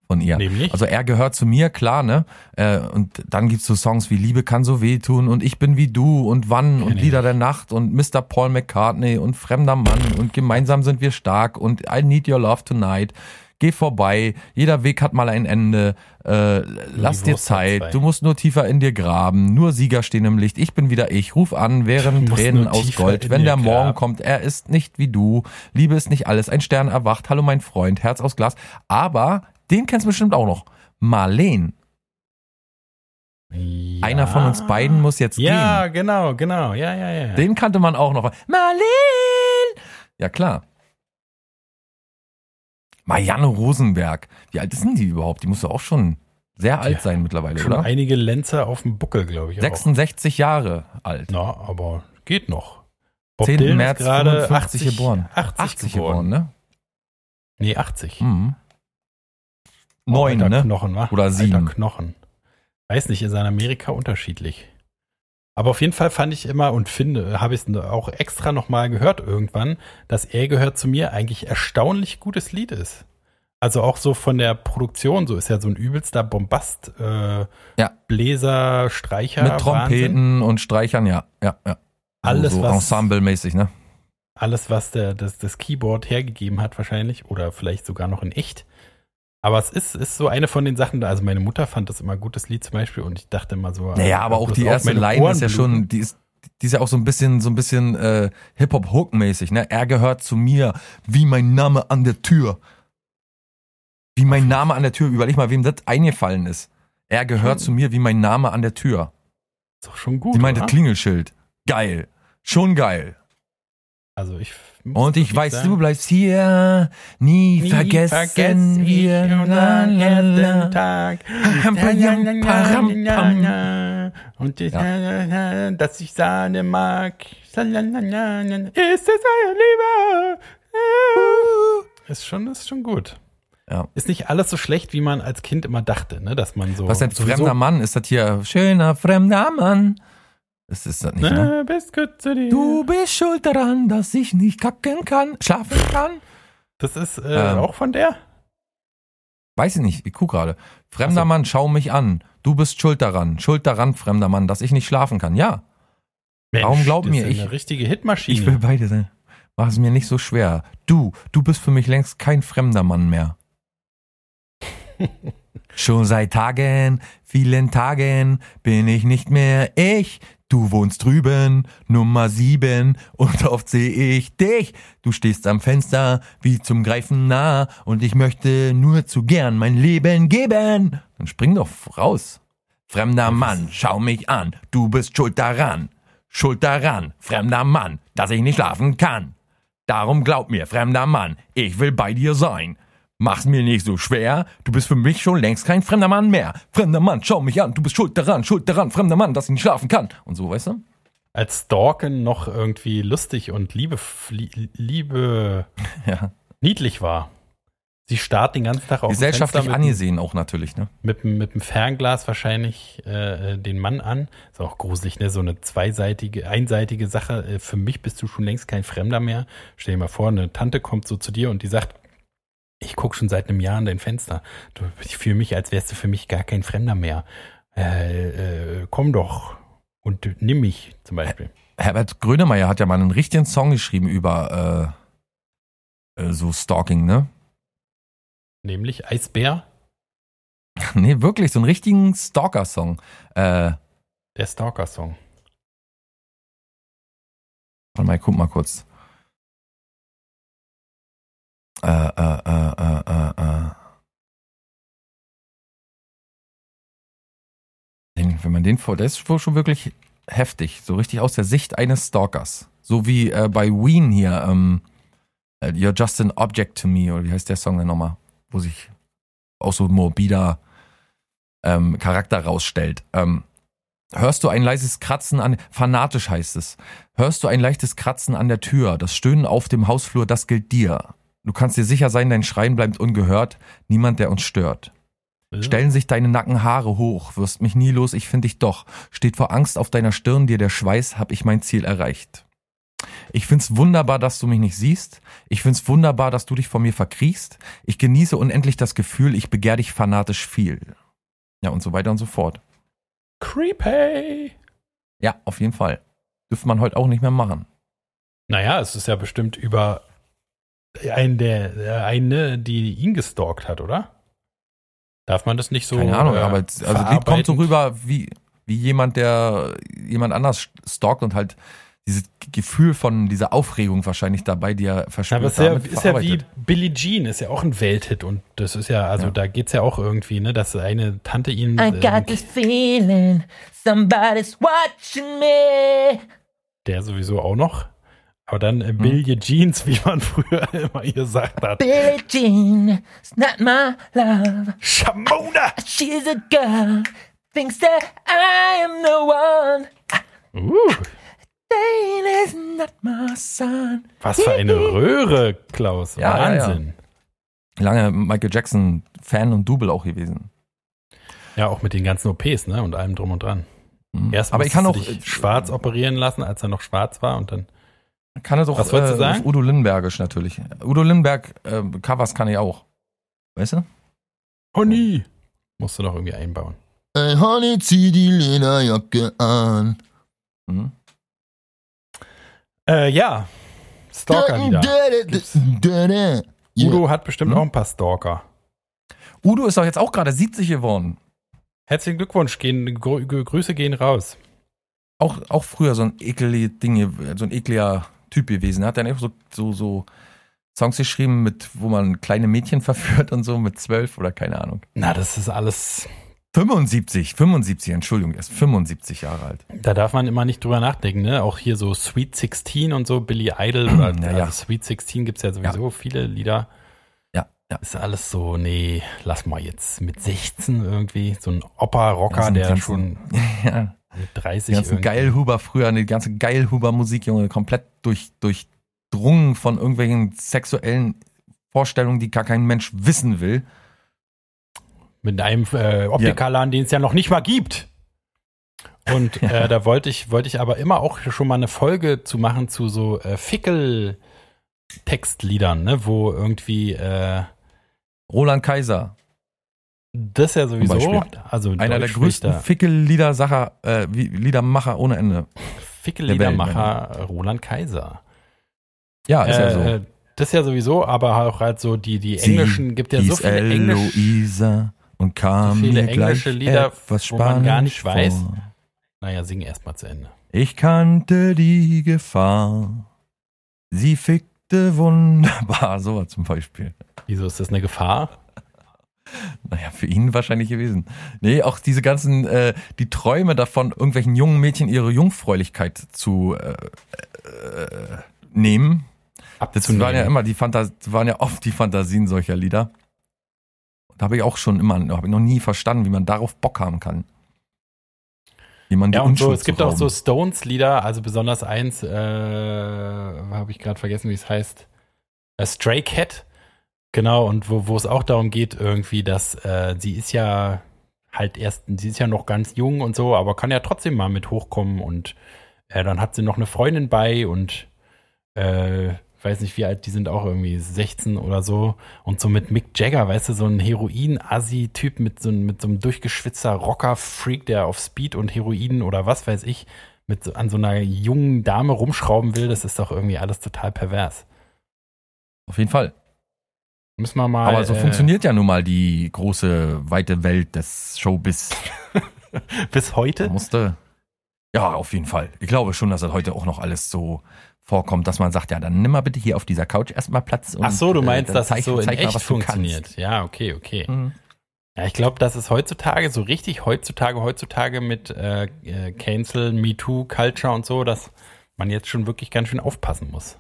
von ihr. Nämlich? Also er gehört zu mir, klar, ne? Äh, und dann gibt's so Songs wie Liebe kann so wehtun und Ich bin wie du und Wann und Lieder der Nacht und Mr. Paul McCartney und Fremder Mann und Gemeinsam sind wir stark und I need your love tonight. Geh vorbei, jeder Weg hat mal ein Ende. Äh, lass dir. Zeit, du musst nur tiefer in dir graben. Nur Sieger stehen im Licht. Ich bin wieder ich. Ruf an, wären Tränen aus Gold. Wenn der Morgen graben. kommt, er ist nicht wie du. Liebe ist nicht alles. Ein Stern erwacht. Hallo mein Freund, Herz aus Glas. Aber den kennst du bestimmt auch noch. Marleen. Ja. Einer von uns beiden muss jetzt Ja, genau, genau. Ja, ja, ja. gehen. Den kannte man auch noch. Marleen! Ja, klar. Marianne Rosenberg. Wie alt ist denn die überhaupt? Die muss doch auch schon sehr alt Ja, sein mittlerweile, Schon oder? einige Lenzer auf dem Buckel, glaube ich. Auch. 66 Jahre alt. Na, aber geht noch. Bob 10. Dylan März gerade 55 80 geboren. 80, 80 geboren. geboren, ne? Nee, 80. Mhm. Neun, ne? Knochen, wa? Oder sieben. Knochen. Weiß nicht, ist in Amerika unterschiedlich. Aber auf jeden Fall fand ich immer und finde, habe ich es auch extra nochmal gehört irgendwann, dass er gehört zu mir eigentlich erstaunlich gutes Lied ist. Also auch so von der Produktion, so ist ja so ein übelster Bombast, äh, Ja. Bläser, Streicher, Mit Wahnsinn. Trompeten und Streichern, ja, ja, ja. Alles, so was- Ensemble-mäßig, ne? alles, was der, das, das Keyboard hergegeben hat, wahrscheinlich, oder vielleicht sogar noch in echt. Aber es ist, ist so eine von den Sachen, also meine Mutter fand das immer ein gutes Lied zum Beispiel und ich dachte immer so. Naja, aber auch die erste Line ist ja schon, die ist, die ist ja auch so ein bisschen, so ein bisschen äh, Hip-Hop-Hook-mäßig, ne? Er gehört zu mir, wie mein Name an der Tür. Wie mein Name an der Tür. Überleg mal, wem das eingefallen ist. Er gehört Schon- zu mir wie mein Name an der Tür. Ist doch schon gut. Sie meinte? Klingelschild. Geil. Schon geil. Also ich Und ich weiß, sagen, du bleibst hier. Nie, nie vergessen vergess ich wir. ersten Tag. Und ich, dass ich Sahne mag. Ist es eine Liebe? Ist schon, ist schon gut. Ja. Ist nicht alles so schlecht, wie man als Kind immer dachte, ne? Dass man so. Was sowieso- fremder Mann? Ist das hier schöner fremder Mann? Das ist das nicht, ne? Ne. Du bist schuld daran, dass ich nicht kacken kann, schlafen kann. Das ist äh, Ähm. auch von der? Weiß ich nicht, ich guck gerade. Fremder so. Mann, schau mich an. Du bist schuld daran, schuld daran, fremder Mann, dass ich nicht schlafen kann. Ja, Warum glaub das mir, ist ich- eine richtige Hitmaschine. ich will beide sein. Mach es mir nicht so schwer. Du, du bist für mich längst kein fremder Mann mehr. Schon seit Tagen, vielen Tagen bin ich nicht mehr ich. Du wohnst drüben, Nummer sieben, und oft sehe ich dich. Du stehst am Fenster, wie zum Greifen nah, und ich möchte nur zu gern mein Leben geben. Dann spring doch raus. Fremder Mann, schau mich an, du bist schuld daran. Schuld daran, fremder Mann, dass ich nicht schlafen kann. Darum glaub mir, fremder Mann, ich will bei dir sein. Mach's mir nicht so schwer, du bist für mich schon längst kein fremder Mann mehr. Fremder Mann, schau mich an, du bist schuld daran, schuld daran, fremder Mann, dass ich nicht schlafen kann. Und so, weißt du? Als Stalken noch irgendwie lustig und liebe, lie- liebe Ja. niedlich war. Sie starrt den ganzen Tag auf Gesellschaftlich mit, angesehen auch natürlich, ne? mit, dem- mit dem Fernglas wahrscheinlich äh, äh, den Mann an. Ist auch gruselig, ne? So eine zweiseitige, einseitige Sache. Äh, für mich bist du schon längst kein Fremder mehr. Stell dir mal vor, eine Tante kommt so zu dir und die sagt, ich gucke schon seit einem Jahr an dein Fenster. Du, ich fühle mich, als wärst du für mich gar kein Fremder mehr. Äh, äh, komm doch und nimm mich zum Beispiel. Herbert Grönemeyer hat ja mal einen richtigen Song geschrieben über äh, äh, so Stalking, ne? Nämlich Eisbär, Nee, wirklich, so einen richtigen Stalker-Song. Äh, der Stalker-Song. warte mal, ich guck mal kurz. Äh, äh, äh, äh, äh, äh. Den, wenn man den vor, der ist schon wirklich heftig, so richtig aus der Sicht eines Stalkers. So wie äh, bei Ween hier, ähm, äh, You're Just an Object to Me, oder wie heißt der Song denn nochmal? Wo sich auch so morbider ähm, Charakter rausstellt. Ähm, hörst du ein leises Kratzen an, fanatisch heißt es. Hörst du ein leichtes Kratzen an der Tür, das Stöhnen auf dem Hausflur, das gilt dir. Du kannst dir sicher sein, dein Schreien bleibt ungehört, niemand, der uns stört. Stellen sich deine Nackenhaare hoch, wirst mich nie los, ich find dich doch. Steht vor Angst auf deiner Stirn dir der Schweiß, hab ich mein Ziel erreicht. Ich find's wunderbar, dass du mich nicht siehst. Ich find's wunderbar, dass du dich vor mir verkriechst. Ich genieße unendlich das Gefühl, ich begehr dich fanatisch viel. Ja, und so weiter und so fort. Creepy. Ja, auf jeden Fall. Dürfte man heute auch nicht mehr machen. Naja, es ist ja bestimmt über einen der, äh, eine, die ihn gestalkt hat, oder? Darf man das nicht so? Keine Ahnung, äh, aber also die kommt so rüber wie, wie jemand, der jemand anders stalkt und halt dieses Gefühl von dieser Aufregung wahrscheinlich dabei, die er Ja, verspürt, aber es ist ja, ist ja wie. Billie Jean, ist ja auch ein Welthit und das ist ja, also Ja. da geht's ja auch irgendwie, ne, dass eine Tante ihn. I ähm, got this feeling somebody's watching me. der sowieso auch noch. Aber dann äh, Billie Jeans, wie man früher immer gesagt hat. Billie Jean, it's not my love. Shamona! She's a girl, thinks that I am the one. Uh, Dane is not my son. was für eine Röhre, Klaus. Ja, ja, ja. Wahnsinn. Lange Michael Jackson Fan und Double auch gewesen. Ja, auch mit den ganzen OPs, ne, und allem drum und dran. Mhm. Erst aber ich kann auch, dich schwarz operieren lassen, als er noch schwarz war und dann. Kann es auch Was wolltest du äh, sagen? auf Udo Lindenbergisch natürlich. Udo Lindenberg äh, Covers kann ich auch. Weißt du? Honey! Musst du noch irgendwie einbauen. Hey, Honey, zieh die Lederjacke an. Mhm. Äh, ja. Stalker-Lieder. Udo. Udo hat bestimmt Hm? auch ein paar Stalker. Udo ist doch jetzt auch gerade 70 geworden. Herzlichen Glückwunsch, gehen, Grü Grü- Grüße gehen raus. Auch, auch früher so ein eklige Dinge, so ein ekliger Typ gewesen. Er hat dann auch so, so, so Songs geschrieben, mit, wo man kleine Mädchen verführt und so mit zwölf oder keine Ahnung. Na, das ist alles. 75, 75, Entschuldigung, er ist 75 Jahre alt. Da darf man immer nicht drüber nachdenken, ne? Auch hier so Sweet 16 und so, Billy Idol oder Ja, ja. also Sweet 16 gibt's ja sowieso viele Lieder. Ja, ja. Ist alles so, nee, lass mal jetzt mit 16 irgendwie, so ein Opa-Rocker, der schon Ja, mit die 30 ganzen Geilhuber früher, die ganze Geilhuber-Musik, Junge, komplett durch, durchdrungen von irgendwelchen sexuellen Vorstellungen, die gar kein Mensch wissen will. mit einem äh, Optikerladen, den es ja noch nicht mal gibt. Und äh, da wollte ich, wollte ich aber immer auch schon mal eine Folge zu machen zu so äh, Fickel-Textliedern, ne, wo irgendwie äh, Roland Kaiser, das ja sowieso, also einer der größten Fickel-Liedersacher, äh, Liedermacher ohne Ende. Fickel-Liedermacher Roland Kaiser. Ja, ist ja so. Äh, das ja sowieso, aber auch halt so die, die Sie englischen, gibt ja so viele Eloisa und kam so viele englische Lieder, etwas wo man gar nicht weiß. vor. naja, sing erst mal zu Ende. Ich kannte die Gefahr. Sie fickte wunderbar. So zum Beispiel. Wieso ist das eine Gefahr? Naja, für ihn wahrscheinlich gewesen. Nee, auch diese ganzen, äh, die Träume davon, irgendwelchen jungen Mädchen ihre Jungfräulichkeit zu äh, äh, nehmen. Das Abzunehmen. waren ja immer die Fantas waren ja oft die Fantasien solcher Lieder. Da habe ich auch schon immer, habe ich noch nie verstanden, wie man darauf Bock haben kann. Wie man die Ja, und so, es gibt zu auch so rauben. Stones-Lieder, also besonders eins, äh, habe ich gerade vergessen, wie es heißt. Äh, Stray Cat. Genau, und wo, wo es auch darum geht, irgendwie, dass äh, sie ist ja halt erst, sie ist ja noch ganz jung und so, aber kann ja trotzdem mal mit hochkommen und äh, dann hat sie noch eine Freundin bei und äh, weiß nicht, wie alt die sind, auch irgendwie 16 oder so. Und so mit Mick Jagger, weißt du, so ein Heroin-Assi-Typ mit so, mit so einem durchgeschwitzter Rocker-Freak, der auf Speed und Heroin oder was weiß ich, mit so, an so einer jungen Dame rumschrauben will, das ist doch irgendwie alles total pervers. Auf jeden Fall. Müssen wir mal. Aber so äh, funktioniert ja nun mal die große, weite Welt des Showbiz. Bis heute? Musste. Ja, auf jeden Fall. Ich glaube schon, dass das heute auch noch alles so vorkommt, dass man sagt, ja, dann nimm mal bitte hier auf dieser Couch erstmal Platz. Und, Ach so, du äh, meinst, dann dass zeig- es so in mal, echt kannst. funktioniert. Ja, okay, okay. Mhm. Ja, ich glaube, dass es heutzutage so richtig heutzutage, heutzutage mit äh, äh, Cancel, MeToo, Culture und so, dass man jetzt schon wirklich ganz schön aufpassen muss.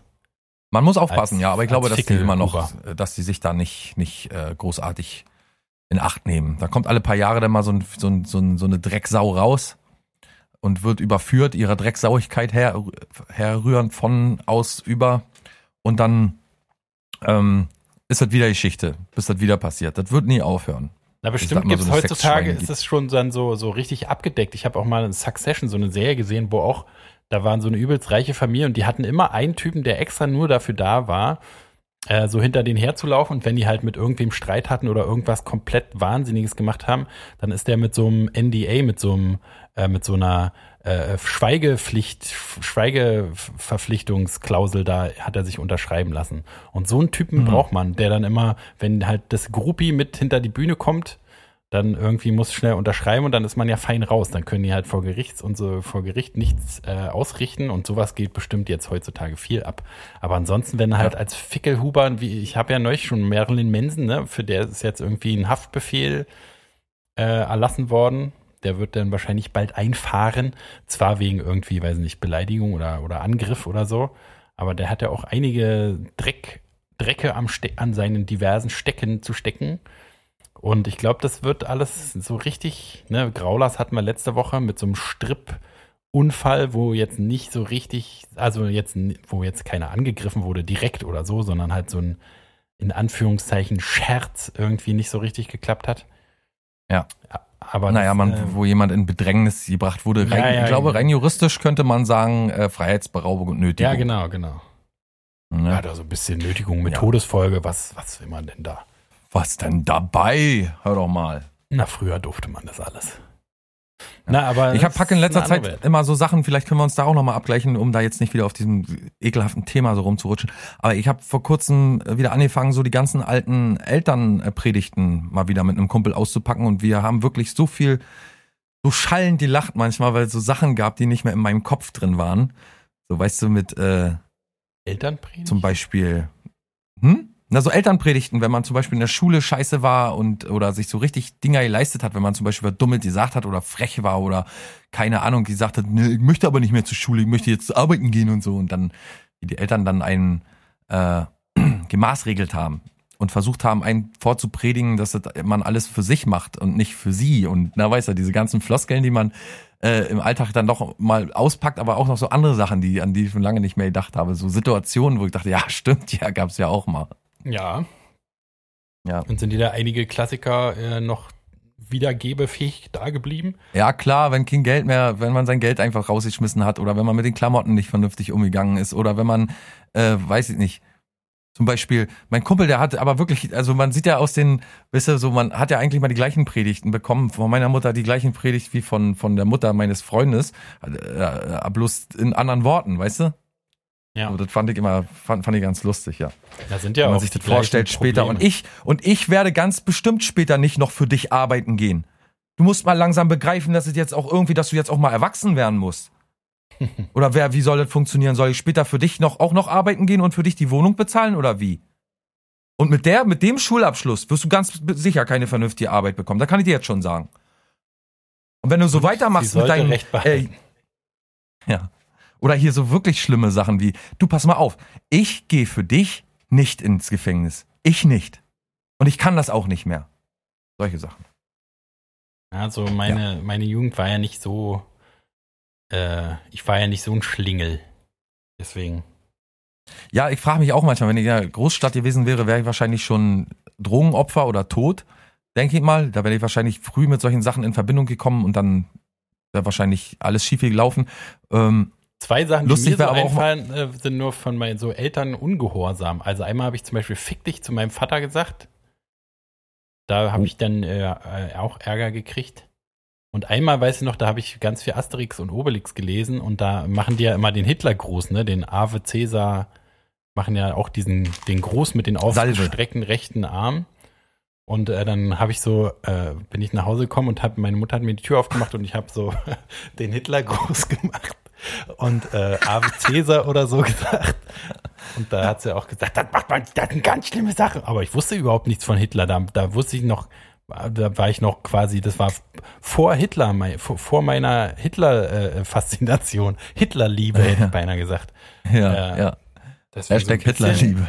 Man muss aufpassen, Als- ja, aber ich glaube, dass die immer noch, Fickelhuber. dass die sich da nicht, nicht äh, großartig in Acht nehmen. Da kommt alle paar Jahre dann mal so, ein, so, ein, so, ein, so eine Drecksau raus und wird überführt, ihrer Drecksauigkeit her, herrühren von aus über und dann ähm, ist das wieder Geschichte, bis das wieder passiert. Das wird nie aufhören. Na, bestimmt gibt es heutzutage, ist es schon dann so, so richtig abgedeckt. Ich habe auch mal in Succession so eine Serie gesehen, wo auch, da waren so eine übelst reiche Familie und die hatten immer einen Typen, der extra nur dafür da war, äh, so hinter denen herzulaufen und wenn die halt mit irgendwem Streit hatten oder irgendwas komplett Wahnsinniges gemacht haben, dann ist der mit so einem NDA, mit so einem, äh, mit so einer äh, Schweigepflicht, Schweigeverpflichtungsklausel da hat er sich unterschreiben lassen. Und so einen Typen braucht man, der dann immer, wenn halt das Gruppi mit hinter die Bühne kommt, dann irgendwie muss schnell unterschreiben und dann ist man ja fein raus. Dann können die halt vor Gerichts und so vor Gericht nichts äh, ausrichten und sowas geht bestimmt jetzt heutzutage viel ab. Aber ansonsten, wenn halt als Fickelhuber, wie ich habe ja neulich schon Marilyn Manson, ne, für der ist jetzt irgendwie ein Haftbefehl äh, erlassen worden. Der wird dann wahrscheinlich bald einfahren. Zwar wegen irgendwie, weiß nicht, Beleidigung oder, oder Angriff oder so. Aber der hat ja auch einige Dreck, Drecke am Ste an seinen diversen Stecken zu stecken. Und ich glaube, das wird alles so richtig, ne, Graulas hatten wir letzte Woche mit so einem Strip-Unfall, wo jetzt nicht so richtig, also jetzt, wo jetzt keiner angegriffen wurde direkt oder so, sondern halt so ein, in Anführungszeichen, Scherz irgendwie nicht so richtig geklappt hat. Ja. Aber naja, das, man, äh, wo jemand in Bedrängnis gebracht wurde. Rein, Ja, ja, ich glaube, genau. rein juristisch könnte man sagen, äh, Freiheitsberaubung und Nötigung. ja, genau, genau. Ne? Ja, da so ein bisschen Nötigung mit Ja. Todesfolge, was, was will man denn da? Was denn dabei? Hör doch mal. Na, früher durfte man das alles. Na, aber Ich habe das Pack in letzter Zeit Welt. immer so Sachen, vielleicht können wir uns da auch nochmal abgleichen, um da jetzt nicht wieder auf diesem ekelhaften Thema so rumzurutschen. Aber ich habe vor kurzem wieder angefangen, so die ganzen alten Elternpredigten mal wieder mit einem Kumpel auszupacken und wir haben wirklich so viel, so schallend gelacht manchmal, weil es so Sachen gab, die nicht mehr in meinem Kopf drin waren. So, weißt du, mit äh, Elternpredigt? zum Beispiel, hm? Na, so Elternpredigten, wenn man zum Beispiel in der Schule scheiße war und oder sich so richtig Dinger geleistet hat, wenn man zum Beispiel verdummelt gesagt hat oder frech war oder keine Ahnung gesagt hat, ne, ich möchte aber nicht mehr zur Schule, ich möchte jetzt arbeiten gehen und so. Und dann die Eltern dann einen äh, gemaßregelt haben und versucht haben, einen vorzupredigen, dass das man alles für sich macht und nicht für sie. Und na weiß er, diese ganzen Floskeln, die man äh, im Alltag dann doch mal auspackt, aber auch noch so andere Sachen, die an die ich schon lange nicht mehr gedacht habe, so Situationen, wo ich dachte, ja stimmt, ja gab's ja auch mal. Ja. Ja. Und sind dir da einige Klassiker äh, noch wiedergebefähig da geblieben? Ja, klar, wenn kein Geld mehr, wenn man sein Geld einfach rausgeschmissen hat oder wenn man mit den Klamotten nicht vernünftig umgegangen ist oder wenn man, äh, weiß ich nicht, zum Beispiel, mein Kumpel, der hat aber wirklich, also man sieht ja aus den, wisst ihr, so, man hat ja eigentlich mal die gleichen Predigten bekommen, von meiner Mutter die gleichen Predigt wie von, von der Mutter meines Freundes, äh, bloß in anderen Worten, weißt du? Ja. Also das fand ich immer, fand, fand ich ganz lustig, ja. Da sind ja wenn man auch sich das vorstellt später. Probleme. Und ich, und ich werde ganz bestimmt später nicht noch für dich arbeiten gehen. Du musst mal langsam begreifen, dass es jetzt auch irgendwie, dass du jetzt auch mal erwachsen werden musst. Oder wer, wie soll das funktionieren? Soll ich später für dich noch, auch noch arbeiten gehen und für dich die Wohnung bezahlen oder wie? Und mit der, mit dem Schulabschluss wirst du ganz sicher keine vernünftige Arbeit bekommen. Da kann ich dir jetzt schon sagen. Und wenn du so weitermachst mit behalten. äh, ja. Oder hier so wirklich schlimme Sachen wie, du pass mal auf, ich gehe für dich nicht ins Gefängnis. Ich nicht. Und ich kann das auch nicht mehr. Solche Sachen. Also meine, meine Jugend war ja nicht so, äh, ich war ja nicht so ein Schlingel. Deswegen. Ja, ich frage mich auch manchmal, wenn ich in der Großstadt gewesen wäre, wäre ich wahrscheinlich schon Drogenopfer oder tot. Denke ich mal. Da wäre ich wahrscheinlich früh mit solchen Sachen in Verbindung gekommen und dann wäre wahrscheinlich alles schief gelaufen. Ähm, Zwei Sachen, Lustig die mir so einfallen, äh, sind nur von meinen so Eltern ungehorsam. Also einmal habe ich zum Beispiel Fick dich zu meinem Vater gesagt. Da habe Oh. ich dann äh, äh, auch Ärger gekriegt. Und einmal, weiß ich noch, da habe ich ganz viel Asterix und Obelix gelesen und da machen die ja immer den Hitlergruß, ne? Den Ave Cäsar machen ja auch diesen, den Gruß mit den ausgestreckten rechten Arm. Und äh, dann habe ich so, äh, bin ich nach Hause gekommen und habe, meine Mutter hat mir die Tür aufgemacht und ich habe so den Hitlergruß gemacht und äh, Ave Cäsar oder so gesagt. Und da hat sie auch gesagt, das macht man, das sind ganz schlimme Sachen. Aber ich wusste überhaupt nichts von Hitler. Da, da wusste ich noch, da war ich noch quasi, das war vor Hitler, mein, vor, meiner Hitler-Faszination, Hitlerliebe, hätte ich beinahe gesagt. Ja, Äh, ja. So Hashtag bisschen Hitlerliebe.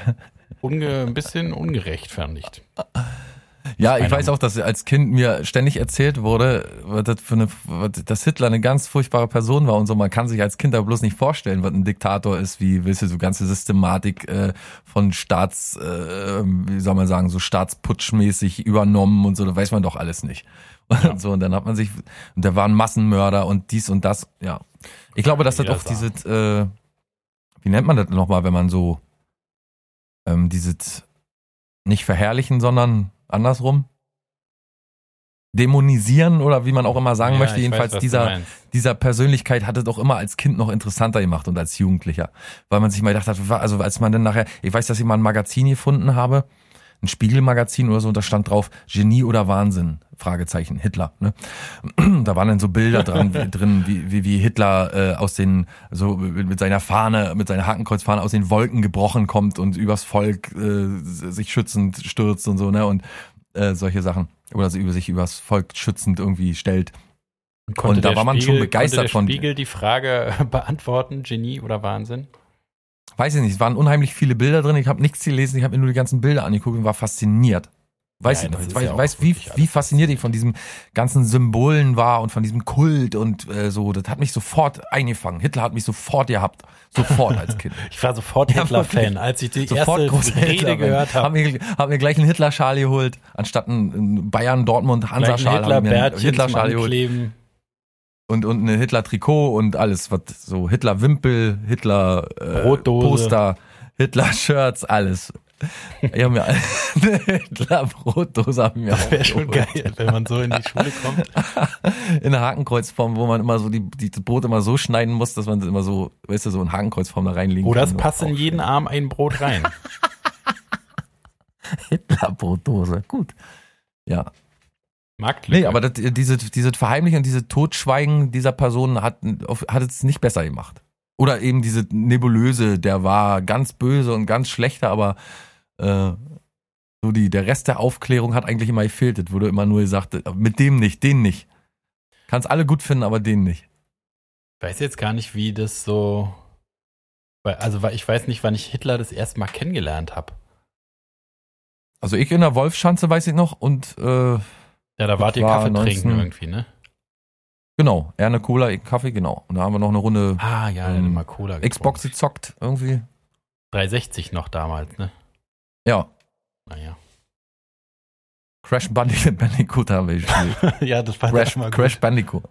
Unge, ein bisschen ungerecht, fand ich. Ja, ich weiß auch, dass als Kind mir ständig erzählt wurde, was das für eine, was- dass Hitler eine ganz furchtbare Person war und so. Man kann sich als Kind aber bloß nicht vorstellen, was ein Diktator ist, wie, willst du, so ganze Systematik äh, von Staats, äh, wie soll man sagen, so staatsputschmäßig übernommen und so, da weiß man doch alles nicht. Und so, und dann hat man sich, und da waren Massenmörder und dies und das, ja. Ich glaube, dass das auch dieses, äh, wie nennt man das nochmal, wenn man so, ähm, dieses, nicht verherrlichen, sondern andersrum. Dämonisieren oder wie man auch immer sagen Ja, möchte, jedenfalls weiß, dieser, dieser Persönlichkeit hat es doch immer als Kind noch interessanter gemacht und als Jugendlicher. Weil man sich mal gedacht hat, also als man dann nachher, ich weiß, dass ich mal ein Magazin gefunden habe, ein Spiegelmagazin oder so, und da stand drauf, Genie oder Wahnsinn, Fragezeichen, Hitler. Ne? Da waren dann so Bilder dran, wie, drin, wie, wie, wie Hitler äh, aus den, so mit seiner Fahne, mit seiner Hakenkreuzfahne aus den Wolken gebrochen kommt und übers Volk äh, sich schützend stürzt und so, ne? Und äh, solche Sachen. Oder so über sich übers Volk schützend irgendwie stellt. Konnte Und da war man schon begeistert konnte der von- Spiegel die Frage beantworten, Genie oder Wahnsinn? Weiß ich nicht, es waren unheimlich viele Bilder drin. Ich habe nichts gelesen, ich habe mir nur die ganzen Bilder angeguckt und war fasziniert. Weiß Ja, ich ist weiß, ja weiß wie, wie fasziniert ich von diesem ganzen Symbolen war und von diesem Kult und äh, so. Das hat mich sofort eingefangen. Hitler hat mich sofort gehabt. Sofort als Kind. Ich war sofort Hitler-Fan, als ich die Sofort erste Rede Hitler gehört Hab habe. mir, hab mir gleich einen Hitler-Schal geholt, anstatt einen Bayern, Dortmund, Hansa-Schal. hab ich mir einen Hitler-Bärtchen zum Hitler-Schal geholt. Und, und eine Hitler-Trikot und alles, was so Hitler-Wimpel, Hitler-Poster, Brotdose. Hitler-Shirts, alles. Ich habe mir eine Hitler-Brotdose hab ich mir Das wäre schon geholt. geil, wenn man so in die Schule kommt. In der Hakenkreuzform, wo man immer so die, die das Brot immer so schneiden muss, dass man das immer so, weißt du, so in Hakenkreuzform da reinlegen Oder es kann. passt in jeden Arm ein Brot rein. Hitler-Brotdose, gut. Ja. Marktlücke. Nee, aber das, diese, diese Verheimlichen und diese Totschweigen dieser Person hat, hat es nicht besser gemacht. Oder eben diese Nebulöse, der war ganz böse und ganz schlechter, aber äh, so die, der Rest der Aufklärung hat eigentlich immer gefehlt. Es wurde immer nur gesagt, mit dem nicht, den nicht. Kannst alle gut finden, aber den nicht. Ich weiß jetzt gar nicht, wie das so. Also, ich weiß nicht, wann ich Hitler das erste Mal kennengelernt habe. Also ich in der Wolfschanze weiß ich noch und äh, Ja, da wart ihr Kaffee trinken 19 irgendwie, ne? genau, er eine Cola, ich Kaffee, genau. Und da haben wir noch eine Runde Ah, ja, Ähm, mal Cola. Xbox gezockt irgendwie. 360 noch damals, ne? Ja, Naja. Crash Bandicoot, Bandicoot haben wir gespielt. ja, das fand Crash, er immer Crash gut. Bandicoot.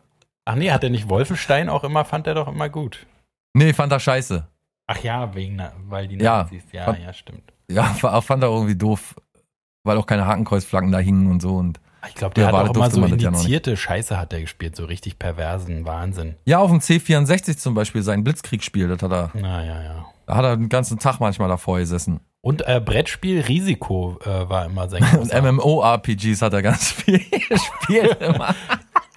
Ach nee, hat er nicht Wolfenstein auch immer, fand er doch immer gut. Nee, fand er scheiße. Ach ja, wegen, weil die Ja. Nazis. Ja, Fand- ja, stimmt. Ja, fa- fand er irgendwie doof, weil auch keine Hakenkreuzflaggen da hingen und so. Und Ich glaube, der Ja, hat war- auch immer so indizierte Scheiße hat er gespielt, so richtig perversen Wahnsinn. ja, auf dem C64 zum Beispiel sein Blitzkriegsspiel, das hat er, Na ja, ja. da hat er den ganzen Tag manchmal davor gesessen. Und äh, Brettspiel Risiko äh, war immer sein Und. MMORPGs hat er ganz viel gespielt immer.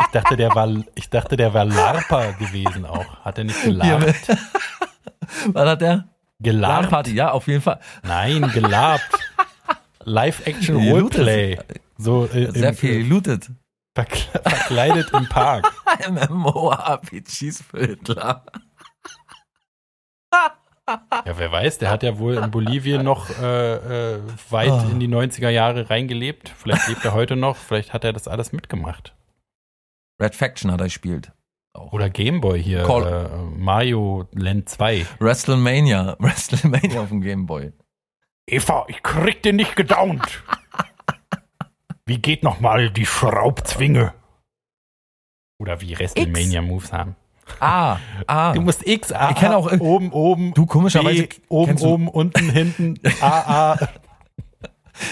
Ich dachte, der war, ich dachte, der war Larper gewesen auch. Hat er nicht gelarpt? Was hat der? Gelarpt? LAN-Party, ja, auf jeden Fall. Nein, gelabt. Live-Action Die Loot Roleplay. So äh, Sehr im, viel gelootet. verkle verkleidet im Park. MMORPGs für Hitler. Ja, wer weiß, der hat ja wohl in Bolivien noch äh, äh, weit Ah. in die 90er Jahre reingelebt. Vielleicht lebt er heute noch, vielleicht hat er das alles mitgemacht. Red Faction hat er gespielt. Auch. Oder Gameboy hier, äh, Mario Land 2. WrestleMania. WrestleMania auf dem Gameboy. Eva, ich krieg den nicht gedownt. Wie geht noch mal die Schraubzwinge? Oder wie WrestleMania Moves haben. Ah, ah. Du musst X, A, Ich kenn auch- oben, oben, Du, komischerweise B, oben, oben, unten, hinten, A, A.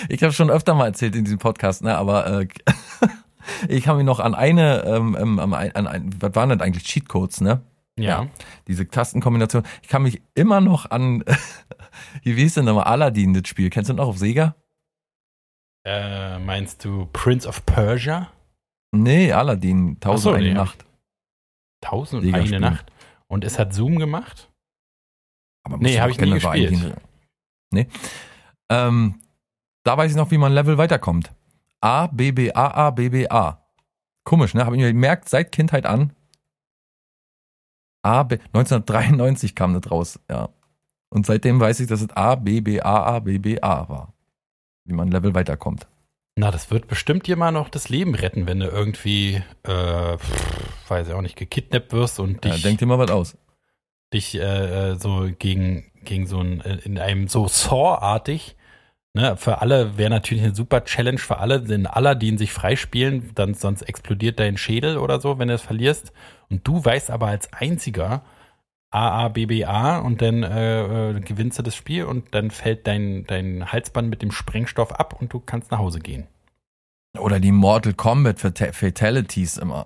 Ich habe schon öfter mal erzählt in diesem Podcast, ne, aber äh, ich kann mich noch an eine, ähm, ähm, an, ein- an, ein- was waren denn eigentlich Cheatcodes, ne? Ja. Diese Tastenkombination. Ich kann mich immer noch an Wie hieß denn nochmal Aladdin, das Spiel? Kennst du noch auf Sega? Äh, meinst du Prince of Persia? Nee, Aladdin, Tausend so, eine nee, Nacht. Tausend und Mega eine Spiel. Nacht. Und es hat Zoom gemacht? Aber Nee, musst du hab doch ich nie gespielt. eigentlich- Nee. Ähm, da weiß ich noch, wie man Level weiterkommt. A, B, B, A, A, B, B, A. Komisch, ne? Habe ich mir gemerkt, seit Kindheit an. A, B, 1993 kam das raus, ja. Und seitdem weiß ich, dass es A, B, B, A, A, B, B, A war. Wie man Level weiterkommt. Na, das wird bestimmt dir mal noch das Leben retten, wenn du irgendwie, äh, pff, weiß ich auch nicht, gekidnappt wirst und Ja, dich, denk dir mal was aus. dich äh, äh, so gegen, gegen so ein, äh, in einem so Saw-artig, ne, für alle wäre natürlich eine super Challenge für alle, denn Aladdin sich freispielen, dann sonst explodiert dein Schädel oder so, wenn du es verlierst. Und du weißt aber als einziger A, A, B, B, A und dann äh, äh, gewinnst du das Spiel und dann fällt dein, dein Halsband mit dem Sprengstoff ab und du kannst nach Hause gehen. Oder die Mortal Kombat Fata- Fatalities immer.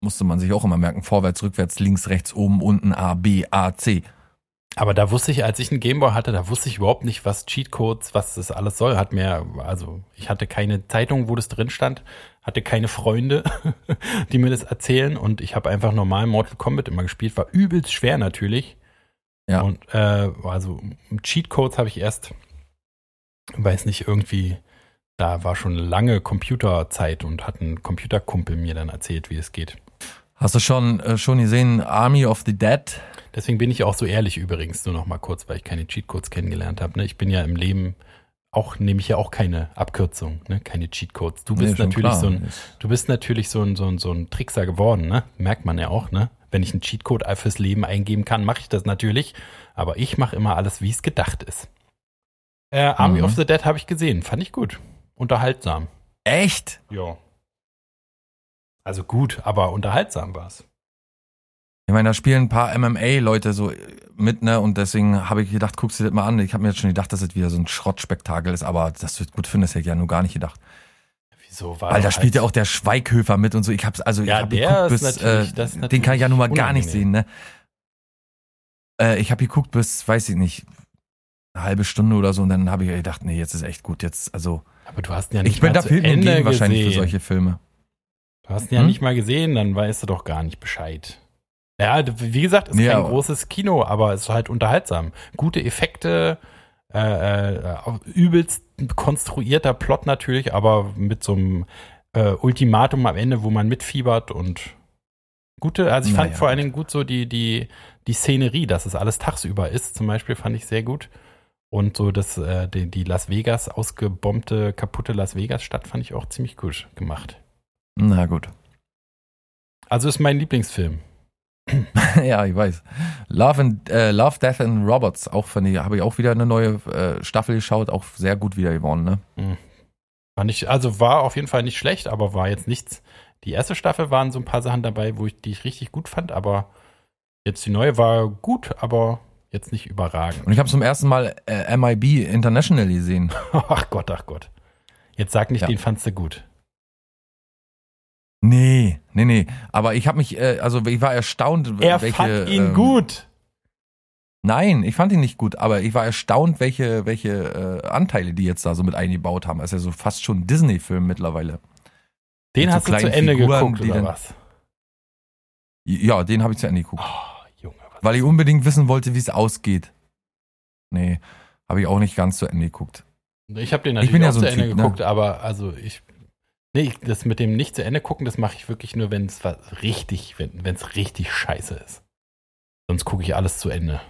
Musste man sich auch immer merken. Vorwärts, rückwärts, links, rechts, oben, unten, A, B, A, C. Aber da wusste ich, als ich einen Gameboy hatte, da wusste ich überhaupt nicht, was Cheatcodes, was das alles soll. Hat mir, also ich hatte keine Zeitung, wo das drin stand, hatte keine Freunde, die mir das erzählen und ich habe einfach normal Mortal Kombat immer gespielt. War übelst schwer natürlich. Ja. Und äh, also Cheatcodes habe ich erst, weiß nicht, irgendwie, da war schon lange Computerzeit und hat ein Computerkumpel mir dann erzählt, wie es geht. Hast du schon, äh, schon gesehen Army of the Dead? Deswegen bin ich auch so ehrlich übrigens, nur noch mal kurz, weil ich keine Cheatcodes kennengelernt habe. Ne? Ich bin ja im Leben auch, nehme ich ja auch keine Abkürzung, ne? keine Cheatcodes. Du bist Nee, natürlich klar. so ein, du bist natürlich so ein, so ein, so ein Trickser geworden, ne? Merkt man ja auch, ne? Wenn ich einen Cheatcode fürs Leben eingeben kann, mache ich das natürlich. Aber ich mache immer alles, wie es gedacht ist. Äh, Army Mhm. of the Dead habe ich gesehen. Fand ich gut. Unterhaltsam. Echt? Ja. Also gut, aber unterhaltsam war es. Ich meine, da spielen ein paar MMA-Leute so mit, ne? Und deswegen habe ich gedacht, guckst du dir das mal an. Ich habe mir jetzt schon gedacht, dass das wieder so ein Schrottspektakel ist, aber das wird gut finden, das hätte ich ja nur gar nicht gedacht. Wieso war Weil da spielt ja halt- auch der Schweighöfer mit und so. Ich hab's, also Ja, ich hab geguckt bis, äh, den kann ich ja nun mal natürlich gar nicht sehen, unangenehm. ne? Äh, ich habe geguckt bis, weiß ich nicht, eine halbe Stunde oder so und dann habe ich gedacht, nee, jetzt ist echt gut, jetzt, also Aber du hast ihn ja nicht ich bin da viel Ende wahrscheinlich für solche Filme. Du hast ihn ja Hm? nicht mal gesehen, dann weißt du doch gar nicht Bescheid. Ja, wie gesagt, ist Ja, kein großes Kino, aber es ist halt unterhaltsam. Gute Effekte, äh, äh, übelst konstruierter Plot natürlich, aber mit so einem äh, Ultimatum am Ende, wo man mitfiebert und gute, also ich fand Naja, vor allen. Dingen gut so die, die, die Szenerie, dass es alles tagsüber ist, zum Beispiel, fand ich sehr gut. Und so das, äh, die, die Las Vegas, ausgebombte, kaputte Las Vegas-Stadt fand ich auch ziemlich gut gemacht. Na gut. Also ist mein Lieblingsfilm. ja, ich weiß. Love and äh, Love, Death and Robots, auch von die habe ich auch wieder eine neue äh, Staffel geschaut, auch sehr gut wieder geworden, ne? Fand ich, also war auf jeden Fall nicht schlecht, aber war jetzt nichts. Die erste Staffel waren so ein paar Sachen dabei, wo ich die ich richtig gut fand, aber jetzt die neue war gut, aber jetzt nicht überragend. Und ich habe zum ersten Mal äh, MIB International gesehen. ach Gott, ach Gott. Jetzt sag nicht, Ja. den fandst du gut. Nee, nee, nee. Aber ich habe mich, äh, also ich war erstaunt, Er welche. fand ihn ähm, gut. Nein, ich fand ihn nicht gut, aber ich war erstaunt, welche, welche äh, Anteile die jetzt da so mit eingebaut haben. Das ist ja so fast schon Disney-Film mittlerweile. Den mit so hast du zu Ende Figuren, geguckt, oder dann- was? Ja, den habe ich zu Ende geguckt. Oh, Junge, Weil ich unbedingt wissen wollte, wie es ausgeht. Nee, habe ich auch nicht ganz zu Ende geguckt. Ich habe den Ich natürlich bin ja auch so zu Ende Typ, ne? geguckt, aber also ich. Nee, das mit dem nicht zu Ende gucken, das mache ich wirklich nur, wenn es was richtig, wenn es richtig scheiße ist. Sonst gucke ich alles zu Ende.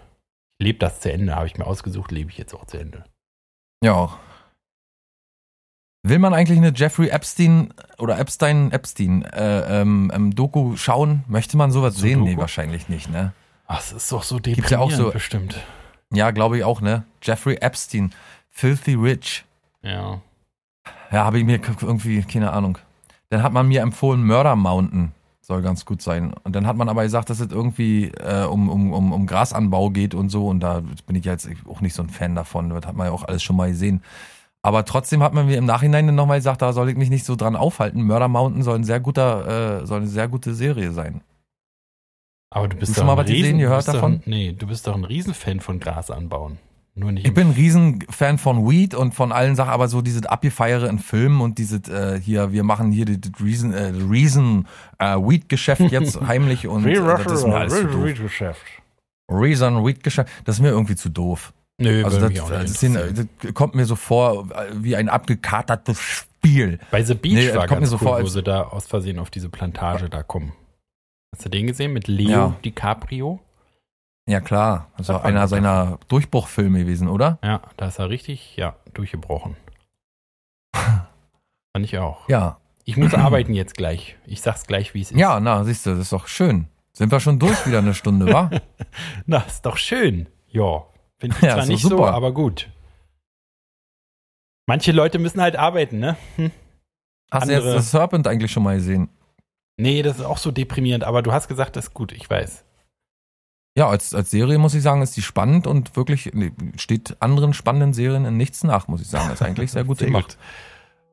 Ich lebe das zu Ende, habe ich mir ausgesucht, lebe ich jetzt auch zu Ende. Ja. Will man eigentlich eine Jeffrey Epstein oder Epstein Epstein äh, ähm, ähm, Doku schauen? Möchte man sowas So sehen? Nee, Doku? wahrscheinlich nicht, ne? Ach, es ist doch so Gibt's deprimierend ja auch so- bestimmt. Ja, glaube ich auch, ne? Jeffrey Epstein, Filthy Rich. Ja. Ja, habe ich mir irgendwie, keine Ahnung. Dann hat man mir empfohlen, Murder Mountain soll ganz gut sein. Und dann hat man aber gesagt, dass es irgendwie äh, um, um, um, um Grasanbau geht und so. Und da bin ich jetzt auch nicht so ein Fan davon. Das hat man ja auch alles schon mal gesehen. Aber trotzdem hat man mir im Nachhinein dann nochmal gesagt, da soll ich mich nicht so dran aufhalten. Murder Mountain soll ein sehr guter, äh, soll eine sehr gute Serie sein. Aber du bist Hast doch du mal ein was gesehen, Riesen, du gehört bist doch davon? Ein, nee, du bist doch ein Riesenfan von Gras anbauen. Nur nicht. Ich bin ein Riesenfan von Weed und von allen Sachen, aber so diese Abgefeiere in Filmen und diese äh, hier, wir machen hier das Reason, äh, Reason äh, Weed-Geschäft jetzt heimlich und äh, das ist mir alles zu doof. Geschäft. Reason Weed-Geschäft, das ist mir irgendwie zu doof. Nö, Also das, das, sind, interessieren. das kommt mir so vor äh, wie ein abgekatertes Spiel. Bei The Beach Nee, das war kommt mir ganz so cool, vor, wo sie da aus Versehen auf diese Plantage da kommen. Hast du den gesehen mit Leo Ja. DiCaprio? Ja klar, das ist auch war einer seiner Durchbruchfilme gewesen, oder? Ja, da ist er richtig, ja, durchgebrochen. Fand ich auch. Ja. Ich muss arbeiten jetzt gleich. Ich sag's gleich, wie es ist. Ja, na, siehst du, das ist doch schön. Sind wir schon durch wieder eine Stunde, wa? Na, ist doch schön. Ja. Finde ich Ja, zwar nicht so, super. aber gut. Manche Leute müssen halt arbeiten, ne? Hm. Hast du jetzt Andere- das Serpent eigentlich schon mal gesehen? Nee, das ist auch so deprimierend, aber du hast gesagt, das ist gut, ich weiß. Ja, als, als Serie muss ich sagen, ist die spannend und wirklich steht anderen spannenden Serien in nichts nach, muss ich sagen. Das ist eigentlich sehr gut Sehr gemacht.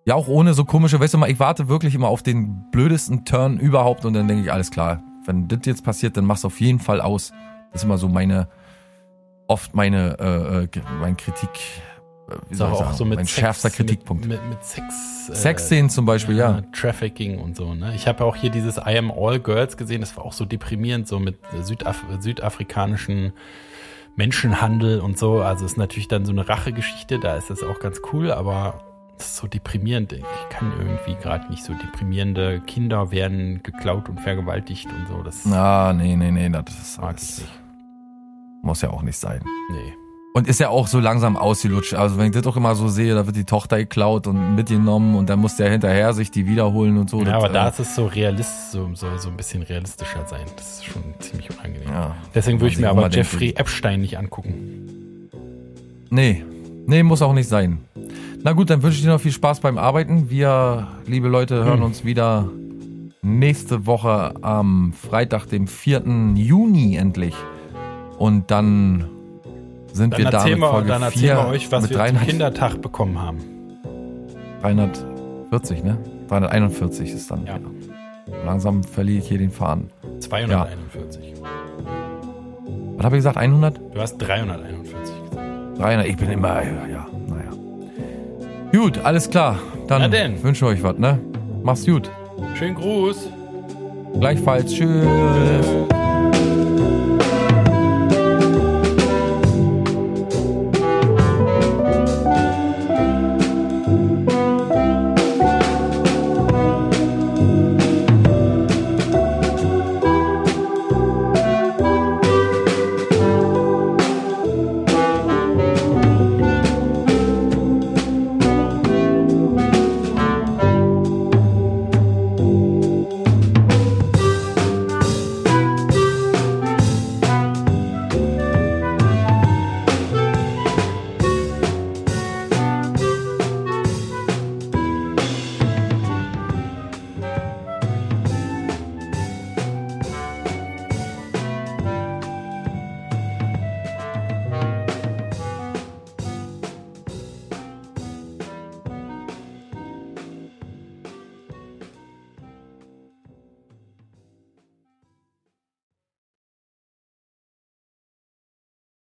Ja, auch ohne so komische, weißt du mal, ich warte wirklich immer auf den blödesten Turn überhaupt und dann denke ich, alles klar, wenn das jetzt passiert, dann mach's auf jeden Fall aus. Das ist immer so meine, oft meine, äh, äh, mein Kritik, Ist soll auch, so mit mein Sex, schärfster Kritikpunkt. Mit, mit, mit Sex. äh, Sexszenen zum Beispiel, ja. Trafficking und so, ne? Ich habe auch hier dieses I Am All Girls gesehen, das war auch so deprimierend, so mit Südaf südafrikanischen Menschenhandel und so. Also ist natürlich dann so eine Rachegeschichte, da ist das auch ganz cool, aber es ist so deprimierend. Ich kann irgendwie gerade nicht so deprimierende Kinder werden geklaut und vergewaltigt und so. Das Ah, nee, nee, nee, das ist mag nicht. muss ja auch nicht sein. Nee. Und ist ja auch so langsam ausgelutscht. Also wenn ich das doch immer so sehe, da wird die Tochter geklaut und mitgenommen und dann muss der hinterher sich die wiederholen und so. Ja, Das, aber da äh, ist es so realist, so, so, so ein bisschen realistischer sein. Das ist schon ziemlich unangenehm. ja. Deswegen würde ich mir aber Jeffrey Epstein nicht angucken. Nee, nee, muss auch nicht sein. Na gut, dann wünsche ich dir noch viel Spaß beim Arbeiten. Wir, liebe Leute, hören Hm. uns wieder nächste Woche am Freitag, dem 4. Juni endlich. Und dann sind Dann wir da mit wir, Folge dann 4 erzählen wir euch, was wir zum 300 Kindertag bekommen haben. 340, ne? 341 ist dann. Ja. Ja. Langsam verliere ich hier den Faden. 241. Was habe ich gesagt? 100? Du hast 341 gesagt. 300? Ich bin immer, ja, ja, naja. Gut, alles klar. Dann wünsche euch was, ne? Mach's gut. Schönen Gruß. Gleichfalls. Tschüss.